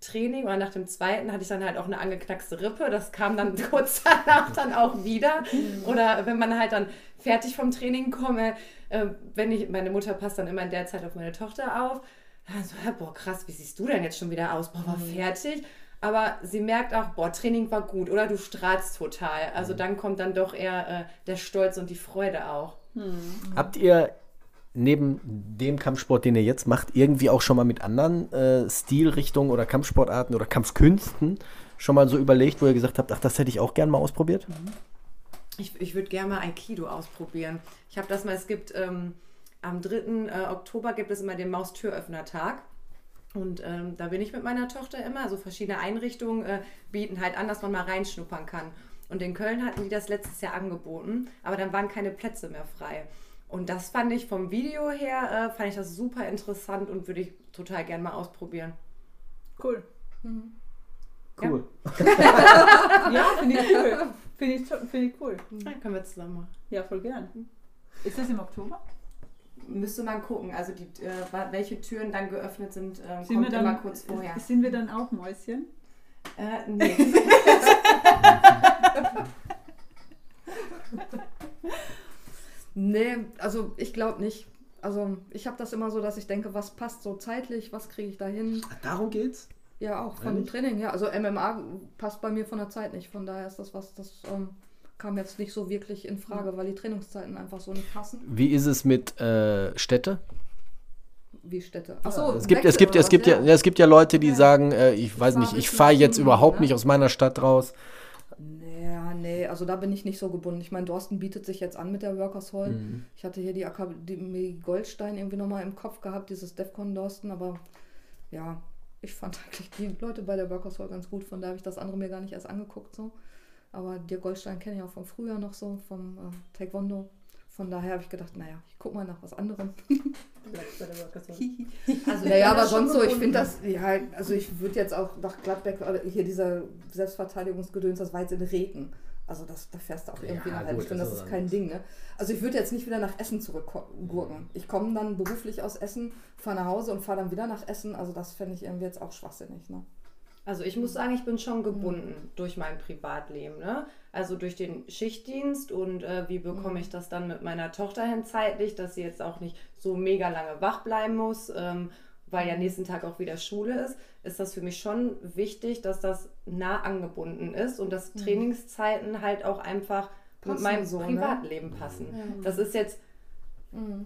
Training oder nach dem zweiten hatte ich dann halt auch eine angeknackste Rippe. Das kam dann kurz danach dann auch wieder. Oder wenn man halt dann fertig vom Training komme, äh, wenn ich, meine Mutter passt dann immer in der Zeit auf meine Tochter auf. Dann so, ja, boah, krass, wie siehst du denn jetzt schon wieder aus? Boah, war fertig. Aber sie merkt auch, boah, Training war gut oder du strahlst total. Also dann kommt dann doch eher äh, der Stolz und die Freude auch. Habt ihr neben dem Kampfsport, den ihr jetzt macht, irgendwie auch schon mal mit anderen äh, Stilrichtungen oder Kampfsportarten oder Kampfkünsten schon mal so überlegt, wo ihr gesagt habt, ach, das hätte ich auch gern mal ausprobiert? Ich, ich würde gerne mal Aikido ausprobieren. Ich habe das mal, es gibt ähm, am 3. Äh, Oktober gibt es immer den Maustüröffner-Tag. Und ähm, da bin ich mit meiner Tochter immer. Also verschiedene Einrichtungen äh, bieten halt an, dass man mal reinschnuppern kann. Und in Köln hatten die das letztes Jahr angeboten, aber dann waren keine Plätze mehr frei. Und das fand ich vom Video her, äh, fand ich das super interessant und würde ich total gerne mal ausprobieren. Cool. Cool. Ja, finde ich cool. Finde ich, finde ich cool. Dann können wir zusammen machen. Ja, voll gern. Ist das im Oktober? Müsste man gucken, also die, äh, welche Türen dann geöffnet sind, äh, Sind kommt wir, immer dann, kurz vorher. sind wir dann auch Mäuschen? Äh, nee. Nee, also ich glaube nicht. Also ich habe das immer so, dass ich denke, was passt so zeitlich, was kriege ich da hin? Darum geht's? Ja, auch von dem? Training her. Also MMA passt bei mir von der Zeit nicht. Von daher ist das was, das ähm, kam jetzt nicht so wirklich in Frage, weil die Trainingszeiten einfach so nicht passen. Wie ist es mit äh, Städte? WieStädte. Achso, Es gibt, es gibt, es gibt ja, ja, es gibt ja Leute, die sagen, äh, ich weiß nicht, ich fahre jetzt Stunden, überhaupt ne? nicht aus meiner Stadt raus. Ja, nee, also da bin ich nicht so gebunden. Ich meine, Dorsten bietet sich jetzt an mit der Workers Hall. Mhm. Ich hatte hier die Akademie Goldstein irgendwie nochmal im Kopf gehabt, dieses Defcon Dorsten, aber ja, ich fand eigentlich die Leute bei der Workers Hall ganz gut, von daher habe ich das andere mir gar nicht erst angeguckt so. Aber dir Goldstein kenne ich auch von früher noch so, vom äh, Taekwondo. Von daher habe ich gedacht, naja, ich gucke mal nach was anderem. Also Naja, aber sonst so, ich finde das, ja, also ich würde jetzt auch nach Gladbeck, oder hier dieser Selbstverteidigungsgedöns, das war jetzt in Regen. Also das, da fährst du auch irgendwie Ja, nach halbe Stunde, das ist kein. Ding, ne? Also ich würde jetzt nicht wieder nach Essen zurückgurken. Ich komme dann beruflich aus Essen, fahre nach Hause und fahre dann wieder nach Essen. Also das fände ich irgendwie jetzt auch schwachsinnig, ne? Also ich muss sagen, ich bin schon gebunden durch mein Privatleben. Ne? Also durch den Schichtdienst und äh, wie bekomme ich das dann mit meiner Tochter hin zeitlich, dass sie jetzt auch nicht so mega lange wach bleiben muss, ähm, weil ja nächsten Tag auch wieder Schule ist, ist das für mich schon wichtig, dass das nah angebunden ist und dass Trainingszeiten halt auch einfach mit Passen meinem so, ne? Privatleben passen. Das ist jetzt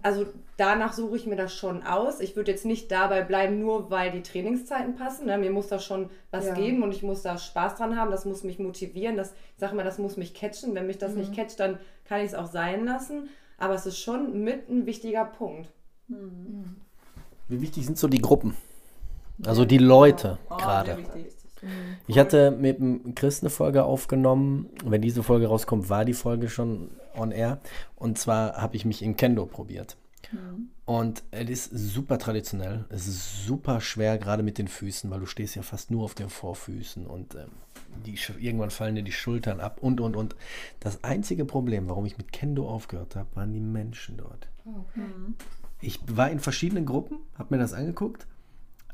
also danach suche ich mir das schon aus. Ich würde jetzt nicht dabei bleiben, nur weil die Trainingszeiten passen. Ne? Mir muss da schon was Ja. geben und ich muss da Spaß dran haben. Das muss mich motivieren. Das, ich sage mal, das muss mich catchen. Wenn mich das nicht catcht, dann kann ich es auch sein lassen. Aber es ist schon mit ein wichtiger Punkt. Wie wichtig sind so die Gruppen? Also die Leute Oh, gerade. Wichtig. Ich hatte mit dem Chris eine Folge aufgenommen. Wenn diese Folge rauskommt, war die Folge schon on air. Und zwar habe ich mich in Kendo probiert. Und es ist super traditionell. Es ist super schwer, gerade mit den Füßen, weil du stehst ja fast nur auf den Vorfüßen und ähm, die, irgendwann fallen dir die Schultern ab und und und. Das einzige Problem, warum ich mit Kendo aufgehört habe, waren die Menschen dort. Ich war in verschiedenen Gruppen, habe mir das angeguckt,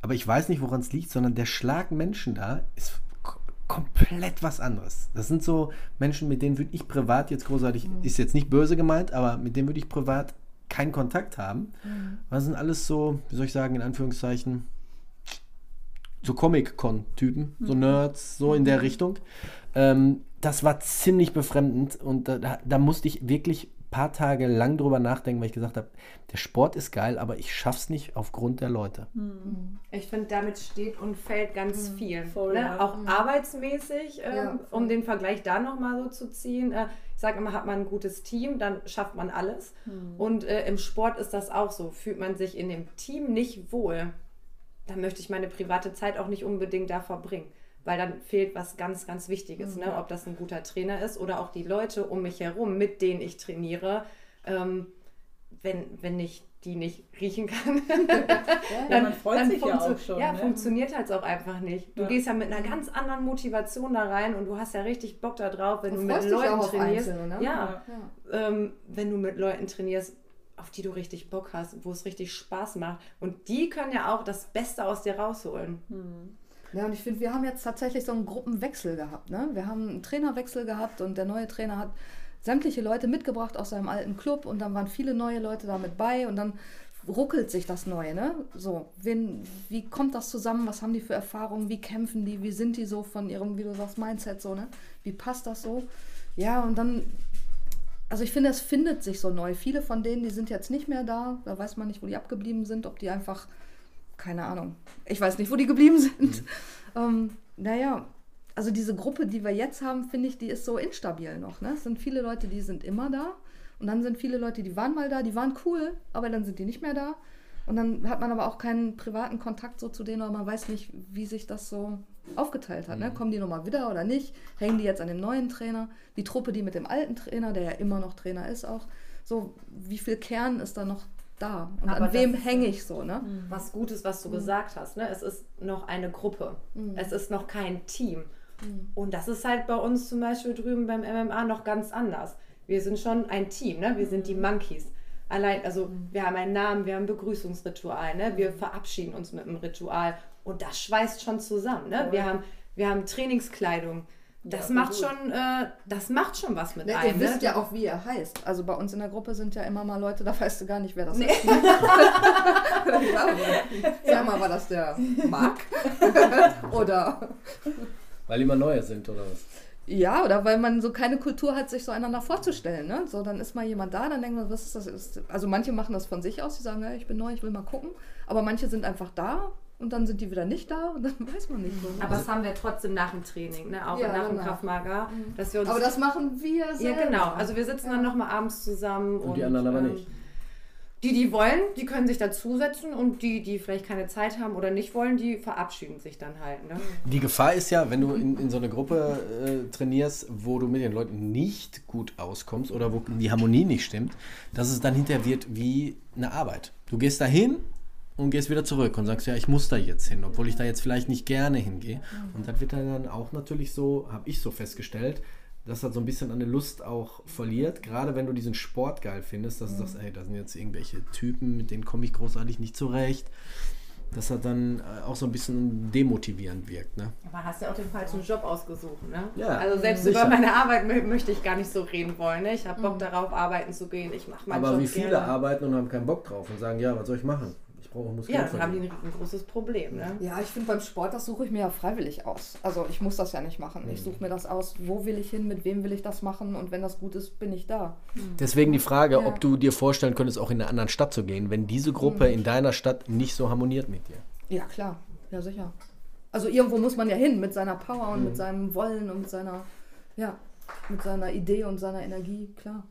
aber ich weiß nicht, woran es liegt, sondern der Schlag Menschen da ist komplett was anderes. Das sind so Menschen, mit denen würde ich privat jetzt großartig, ist jetzt nicht böse gemeint, aber mit denen würde ich privat keinen Kontakt haben. Das sind alles so, wie soll ich sagen, in Anführungszeichen, so Comic-Con-Typen, so Nerds, so in der Richtung. Ähm, das war ziemlich befremdend und da, da, musste ich wirklich paar Tage lang drüber nachdenken, weil ich gesagt habe, der Sport ist geil, aber ich schaff's nicht aufgrund der Leute. Ich finde, damit steht und fällt ganz viel. voll, ne? ja. Auch arbeitsmäßig, ähm, Ja, um den Vergleich da nochmal so zu ziehen. Äh, ich sage immer, hat man ein gutes Team, dann schafft man alles. Und äh, im Sport ist das auch so. Fühlt man sich in dem Team nicht wohl, dann möchte ich meine private Zeit auch nicht unbedingt da verbringen. Weil dann fehlt was ganz, ganz Wichtiges. Ne? Ob das ein guter Trainer ist oder auch die Leute um mich herum, mit denen ich trainiere. Ähm, wenn, wenn ich die nicht riechen kann, Ja, man freut sich ja auch schon. Ja, ne? funktioniert halt auch einfach nicht. Du Ja. gehst ja mit einer ganz anderen Motivation da rein und du hast ja richtig Bock da drauf, wenn Du du mit Leuten trainierst. Einzelne, ne? Ja, Ja. ähm, wenn du mit Leuten trainierst, auf die du richtig Bock hast, wo es richtig Spaß macht. Und die können ja auch das Beste aus dir rausholen. Ja, und ich finde, wir haben jetzt tatsächlich so einen Gruppenwechsel gehabt. Ne? Wir haben einen Trainerwechsel gehabt und der neue Trainer hat sämtliche Leute mitgebracht aus seinem alten Club und dann waren viele neue Leute da mit bei und dann ruckelt sich das Neue, ne? So, wen, wie kommt das zusammen? Was haben die für Erfahrungen? Wie kämpfen die? Wie sind die so von ihrem, wie du sagst, Mindset so, ne? Wie passt das so? Ja, und dann, also ich finde, es findet sich so neu. Viele von denen, die sind jetzt nicht mehr da. Da weiß man nicht, wo die abgeblieben sind, ob die einfach, keine Ahnung, ich weiß nicht, wo die geblieben sind. Mhm. Ähm, naja, also diese Gruppe, die wir jetzt haben, finde ich, die ist so instabil noch. Ne? Es sind viele Leute, die sind immer da. Und dann sind viele Leute, die waren mal da, die waren cool, aber dann sind die nicht mehr da. Und dann hat man aber auch keinen privaten Kontakt so zu denen, oder man weiß nicht, wie sich das so aufgeteilt hat. Ne? Mhm. Ne? Kommen die nochmal wieder oder nicht? Hängen die jetzt an dem neuen Trainer? Die Truppe, die mit dem alten Trainer, der ja immer noch Trainer ist, auch. So, wie viel Kern ist da noch da? Und aber an wem hänge ich so? Ne? Mhm. Was Gutes, was du mhm. gesagt hast. Ne? Es ist noch eine Gruppe. Mhm. Es ist noch kein Team. Mhm. Und das ist halt bei uns zum Beispiel drüben beim MMA noch ganz anders wir sind schon ein Team, ne? wir sind die Monkeys. Allein, also mhm. wir haben einen Namen, wir haben ein Begrüßungsritual, ne? wir verabschieden uns mit einem Ritual und das schweißt schon zusammen. Ne? Wir, haben, wir haben Trainingskleidung. Das ja, macht schon, äh, das macht schon was mit ne, einem. Ihr wisst ne? ja auch, wie er heißt. Also bei uns in der Gruppe sind ja immer mal Leute, da weißt du gar nicht, wer das nee. ist. Sag mal, war das der Marc? oder? Weil immer neue sind, oder was? Ja, oder weil man so keine Kultur hat, sich so einander vorzustellen. Ne? So, dann ist mal jemand da, dann denkt man, was ist das? Also manche machen das von sich aus, die sagen, ja, ich bin neu, ich will mal gucken. Aber manche sind einfach da und dann sind die wieder nicht da und dann weiß man nicht. So, ne? Aber das haben wir trotzdem nach dem Training, ne? auch ja, nach dem genau. Kraftmager. Mhm. Dass wir uns Aber das machen wir selber. Ja, genau. Also wir sitzen ja. dann nochmal abends zusammen. Und, und die anderen aber ähm, nicht. Die, die wollen, die können sich dazusetzen und die, die vielleicht keine Zeit haben oder nicht wollen, die verabschieden sich dann halt. Ne? Die Gefahr ist ja, wenn du in, in so eine Gruppe äh, trainierst, wo du mit den Leuten nicht gut auskommst oder wo die Harmonie nicht stimmt, dass es dann hinterher wird wie eine Arbeit. Du gehst dahin und gehst wieder zurück und sagst, ja, ich muss da jetzt hin, obwohl ich da jetzt vielleicht nicht gerne hingehe. Und das wird dann auch natürlich so, habe ich so festgestellt, dass das so ein bisschen an der Lust auch verliert. Gerade wenn du diesen Sport geil findest, dass mhm. du sagst, ey, da sind jetzt irgendwelche Typen, mit denen komme ich großartig nicht zurecht. Dass das dann äh, auch so ein bisschen demotivierend wirkt. Ne? Aber hast ja auch den falschen Job ausgesucht. Ne? Ja, also selbst sicher. über meine Arbeit möchte ich gar nicht so reden wollen. Ne? Ich habe Bock mhm. darauf, arbeiten zu gehen. Ich mache meinen Aber Job wie viele gerne. arbeiten und haben keinen Bock drauf und sagen, ja, was soll ich machen? Brauche, muss Ja, dann haben die ein, ein, großes Problem. Ne? Ja, ich finde beim Sport, das suche ich mir ja freiwillig aus. Also ich muss das ja nicht machen. Ich mhm. suche mir das aus, wo will ich hin, mit wem will ich das machen und wenn das gut ist, bin ich da. Mhm. Deswegen die Frage, ja. ob du dir vorstellen könntest, auch in einer anderen Stadt zu gehen, wenn diese Gruppe mhm. in deiner Stadt nicht so harmoniert mit dir. Ja, klar. Ja, sicher. Also irgendwo muss man ja hin mit seiner Power und mhm. mit seinem Wollen und mit seiner, ja, mit seiner Idee und seiner Energie, klar.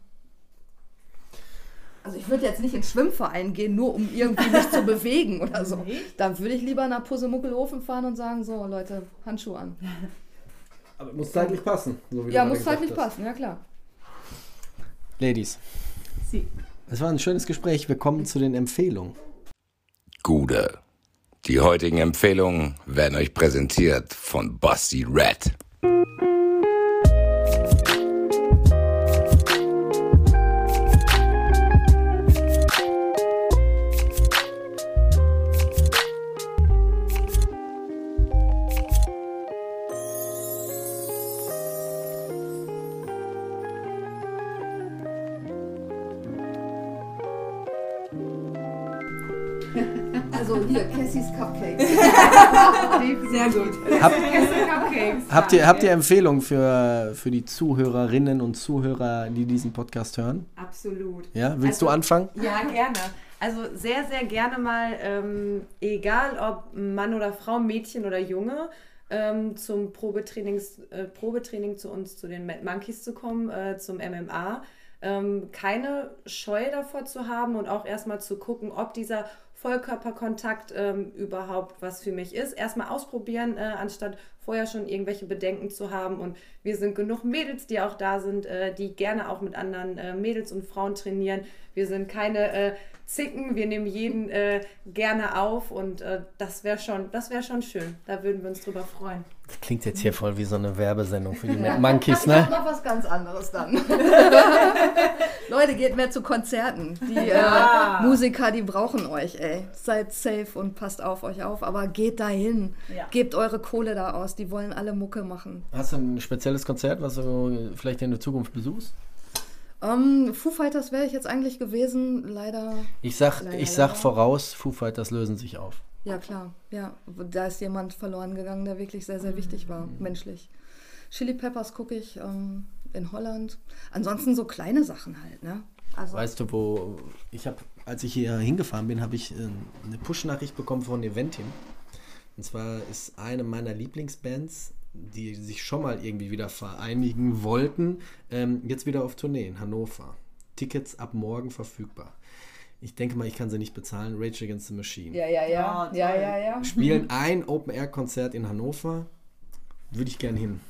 Also ich würde jetzt nicht in Schwimmverein gehen, nur um irgendwie mich zu bewegen oder so. Dann würde ich lieber nach Pusemuckelhofen fahren und sagen, so Leute, Handschuhe an. Aber muss zeitlich passen. So ja, muss zeitlich passen, ja klar. Ladies. Sie. Es war ein schönes Gespräch. Wir kommen zu den Empfehlungen. Gute. Die heutigen Empfehlungen werden euch präsentiert von Basti Red. Sehr gut. Hab, habt, ihr, habt ihr Empfehlungen für, für die Zuhörerinnen und Zuhörer, die diesen Podcast hören? Absolut. Ja, willst also, du anfangen? Ja, gerne. Also sehr, sehr gerne mal, ähm, egal ob Mann oder Frau, Mädchen oder Junge, ähm, zum Probetrainings, äh, Probetraining zu uns, zu den Mad Monkeys zu kommen, äh, zum MMA. Ähm, keine Scheu davor zu haben und auch erstmal zu gucken, ob dieser Vollkörperkontakt ähm, überhaupt was für mich ist. Erstmal ausprobieren, äh, anstatt vorher schon irgendwelche Bedenken zu haben. Und wir sind genug Mädels, die auch da sind, äh, die gerne auch mit anderen äh, Mädels und Frauen trainieren. Wir sind keine äh, Zicken, wir nehmen jeden äh, gerne auf und äh, das wäre schon, das schon schön. Da würden wir uns drüber freuen. Das klingt jetzt hier voll wie so eine Werbesendung für die ja. Monkeys, ne? Ich noch was ganz anderes dann. Leute, geht mehr zu Konzerten. Die äh, ja. äh, Musiker, die brauchen euch, ey. Seid safe und passt auf euch auf, aber geht dahin. Ja. Gebt eure Kohle da aus. Die wollen alle Mucke machen. Hast du ein spezielles Konzert, was du vielleicht in der Zukunft besuchst? Ähm, Foo Fighters wäre ich jetzt eigentlich gewesen, leider. Ich sag, Leider, ich sag leider. voraus, Foo Fighters lösen sich auf. Ja, klar. Ja, da ist jemand verloren gegangen, der wirklich sehr, sehr wichtig war, menschlich. Chili Peppers gucke ich ähm, in Holland. Ansonsten so kleine Sachen halt, ne? Also, Weißt du, wo ich habe, als ich hier hingefahren bin, habe ich äh, eine Push-Nachricht bekommen von Eventim. Und zwar ist eine meiner Lieblingsbands, die sich schon mal irgendwie wieder vereinigen wollten, ähm, jetzt wieder auf Tournee in Hannover. Tickets ab morgen verfügbar. Ich denke mal, ich kann sie nicht bezahlen. Rage Against the Machine. ja, ja, ja, Ja, ja, ja, ja. Spielen ein Open-Air-Konzert in Hannover. Würde ich gern hin.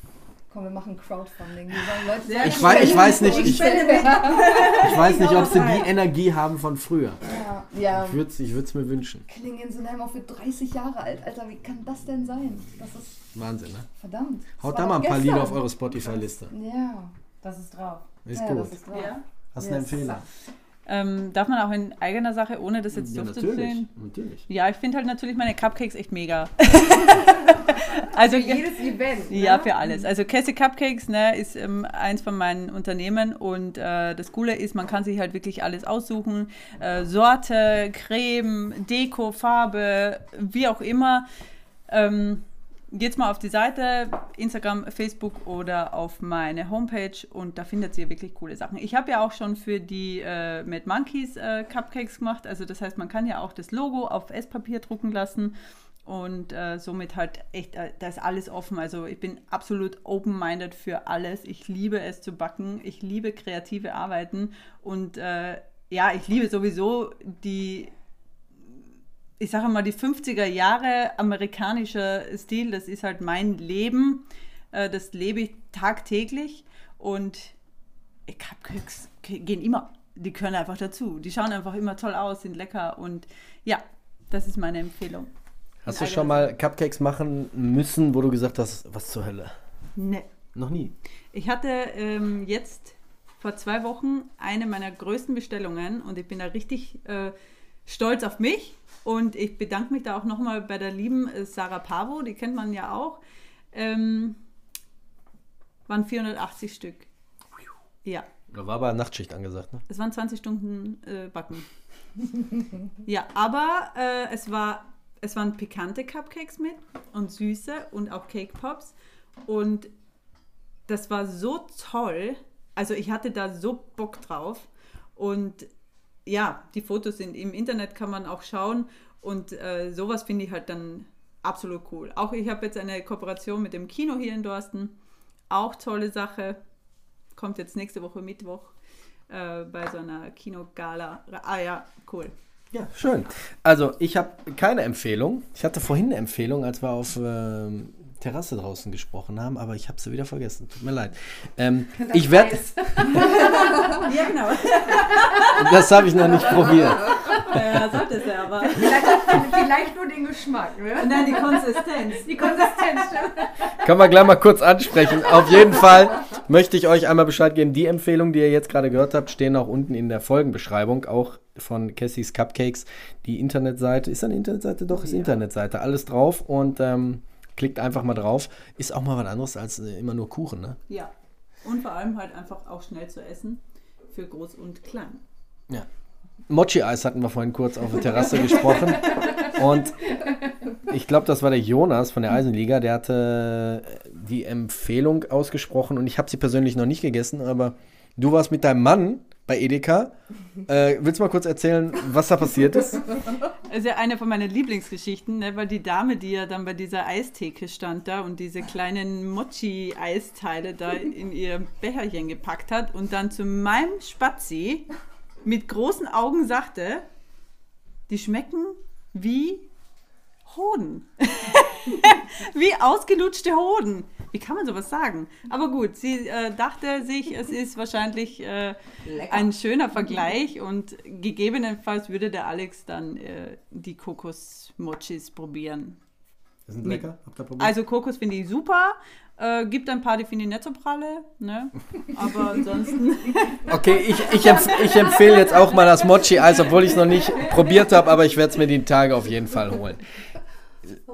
Komm, wir machen Crowdfunding. Die sollen Leute Ich weiß, ich weiß nicht, ich, ich weiß nicht, ob sie die Energie haben von früher. Ja, ja. Ich würde es ich würd's mir wünschen. The Name auch für 30 Jahre alt. Alter, wie kann das denn sein? Das ist Wahnsinn, ne? verdammt. Haut da mal ein paar Lieder auf eure Spotify-Liste. Ja, Das ist drauf. Ist ja gut. ist drauf. Ja. Hast du eine Yes. Empfehlung? Ähm, darf man auch in eigener Sache, ohne das jetzt Ja, durchzuziehen? natürlich. natürlich. Ja, ich finde halt natürlich meine Cupcakes echt mega. also Jedes Event. Ne? Ja, für alles. Also Cassie Cupcakes ne, ist ähm, eins von meinen Unternehmen und äh, das Coole ist, man kann sich halt wirklich alles aussuchen. Äh, Sorte, Creme, Deko, Farbe, wie auch immer. Ähm, Geht's mal auf die Seite, Instagram, Facebook oder auf meine Homepage und da findet ihr wirklich coole Sachen. Ich habe ja auch schon für die äh, Mad Monkeys äh, Cupcakes gemacht. Also das heißt, man kann ja auch das Logo auf Esspapier drucken lassen und äh, somit halt echt, äh, da ist alles offen. Also ich bin absolut open-minded für alles. Ich liebe es zu backen. Ich liebe kreative Arbeiten und äh, ja, ich liebe sowieso die ich sage mal, die 50er Jahre amerikanischer Stil, das ist halt mein Leben. Äh, Das lebe ich tagtäglich und Cupcakes gehen immer, die können einfach dazu. Die schauen einfach immer toll aus, sind lecker und ja, das ist meine Empfehlung. Hast du schon mal Cupcakes machen müssen, wo du gesagt hast, was zur Hölle? Ne. Noch nie. Ich hatte ähm, jetzt vor zwei Wochen eine meiner größten Bestellungen und ich bin da richtig äh, stolz auf mich. Und ich bedanke mich da auch nochmal bei der lieben äh, Sarah Pavo, die kennt man ja auch. Ähm, waren 480 Stück. Ja, Da war aber Nachtschicht angesagt, ne? es waren 20 Stunden äh, Backen. ja, aber äh, es, war, es waren pikante Cupcakes mit und süße und auch Cake Pops. Und das war so toll. Also ich hatte da so Bock drauf. Und ja, die Fotos sind im Internet, kann man auch schauen. Und äh, sowas finde ich halt dann absolut cool. Auch ich habe jetzt eine Kooperation mit dem Kino hier in Dorsten. Auch tolle Sache. Kommt jetzt nächste Woche Mittwoch äh, bei so einer Kinogala. Ah ja, cool. Ja, schön. Also, ich habe keine Empfehlung. Ich hatte vorhin eine Empfehlung, als wir auf ähm, Terrasse draußen gesprochen haben, aber ich habe sie wieder vergessen. Tut mir leid. Ähm, ich werde, Ja, genau. das habe ich noch nicht probiert. ja, sollte es ja aber. Vielleicht, vielleicht nur den Geschmack, ne? Nein, die Konsistenz. Die Konsistenz stimmt. Können wir gleich mal kurz ansprechen. Auf jeden Fall möchte ich euch einmal Bescheid geben. Die Empfehlungen, die ihr jetzt gerade gehört habt, stehen auch unten in der Folgenbeschreibung, auch von Cassie's Cupcakes. Die Internetseite, ist da eine Internetseite? Doch, ist Internetseite. Alles drauf und ähm, klickt einfach mal drauf. Ist auch mal was anderes als äh, immer nur Kuchen, ne? Ja. Und vor allem halt einfach auch schnell zu essen für groß und klein. Ja. Mochi-Eis hatten wir vorhin kurz auf der Terrasse gesprochen. Und ich glaube, das war der Jonas von der Eisenliga, der hatte äh, die Empfehlung ausgesprochen und ich habe sie persönlich noch nicht gegessen, aber du warst mit deinem Mann bei Edeka. Äh, willst du mal kurz erzählen, was da passiert ist? Das ist ja eine von meinen Lieblingsgeschichten, ne? weil die Dame, die ja dann bei dieser Eistheke stand da und diese kleinen Mochi-Eisteile da in ihr Becherchen gepackt hat und dann zu meinem Spazi mit großen Augen sagte, die schmecken wie Hoden. wie ausgelutschte Hoden. Wie kann man sowas sagen? Aber gut, sie äh, dachte sich, es ist wahrscheinlich äh, ein schöner Vergleich und gegebenenfalls würde der Alex dann äh, die Kokosmochis probieren. Die sind lecker. Habt ihr probiert? Also Kokos finde ich super. Äh, gibt ein paar, die finde ich nicht so pralle, ne? Aber ansonsten. Okay, ich, ich, empf ich empfehle jetzt auch mal das Mochi-Eis, obwohl ich es noch nicht probiert habe, aber ich werde es mir die Tage auf jeden Fall holen.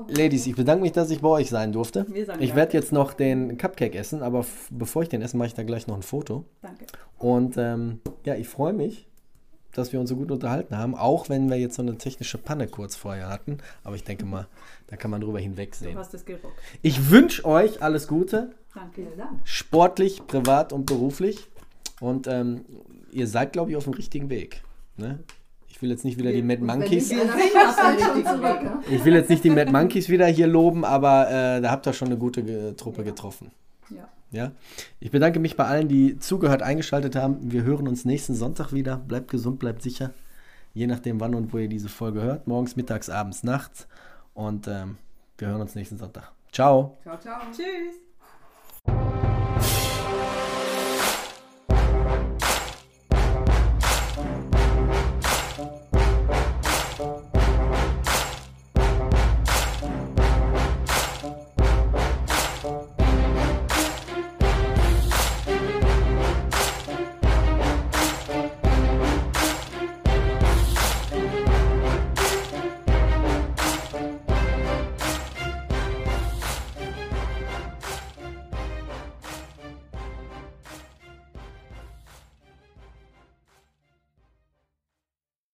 Ladies, ich bedanke mich, dass ich bei euch sein durfte. Ich danke. werde jetzt noch den Cupcake essen, aber bevor ich den esse, mache ich da gleich noch ein Foto. Danke. Und ähm, ja, ich freue mich, dass wir uns so gut unterhalten haben, auch wenn wir jetzt so eine technische Panne kurz vorher hatten. Aber ich denke mal, da kann man drüber Du hinwegsehen. hast es gerockt. Ich wünsche euch alles Gute, Danke. sportlich, privat und beruflich. Und ähm, ihr seid, glaube ich, auf dem richtigen Weg. Ne? Ich will jetzt nicht wieder die Mad Monkeys. Ne? Ich will jetzt nicht die Mad Monkeys wieder hier loben, aber äh, da habt ihr schon eine gute äh, Truppe getroffen. Ja. Ja? Ich bedanke mich bei allen, die zugehört, eingeschaltet haben. Wir hören uns nächsten Sonntag wieder. Bleibt gesund, bleibt sicher. Je nachdem, wann und wo ihr diese Folge hört. Morgens, mittags, abends, nachts. Und ähm, wir hören uns nächsten Sonntag. Ciao. Ciao, ciao. Tschüss.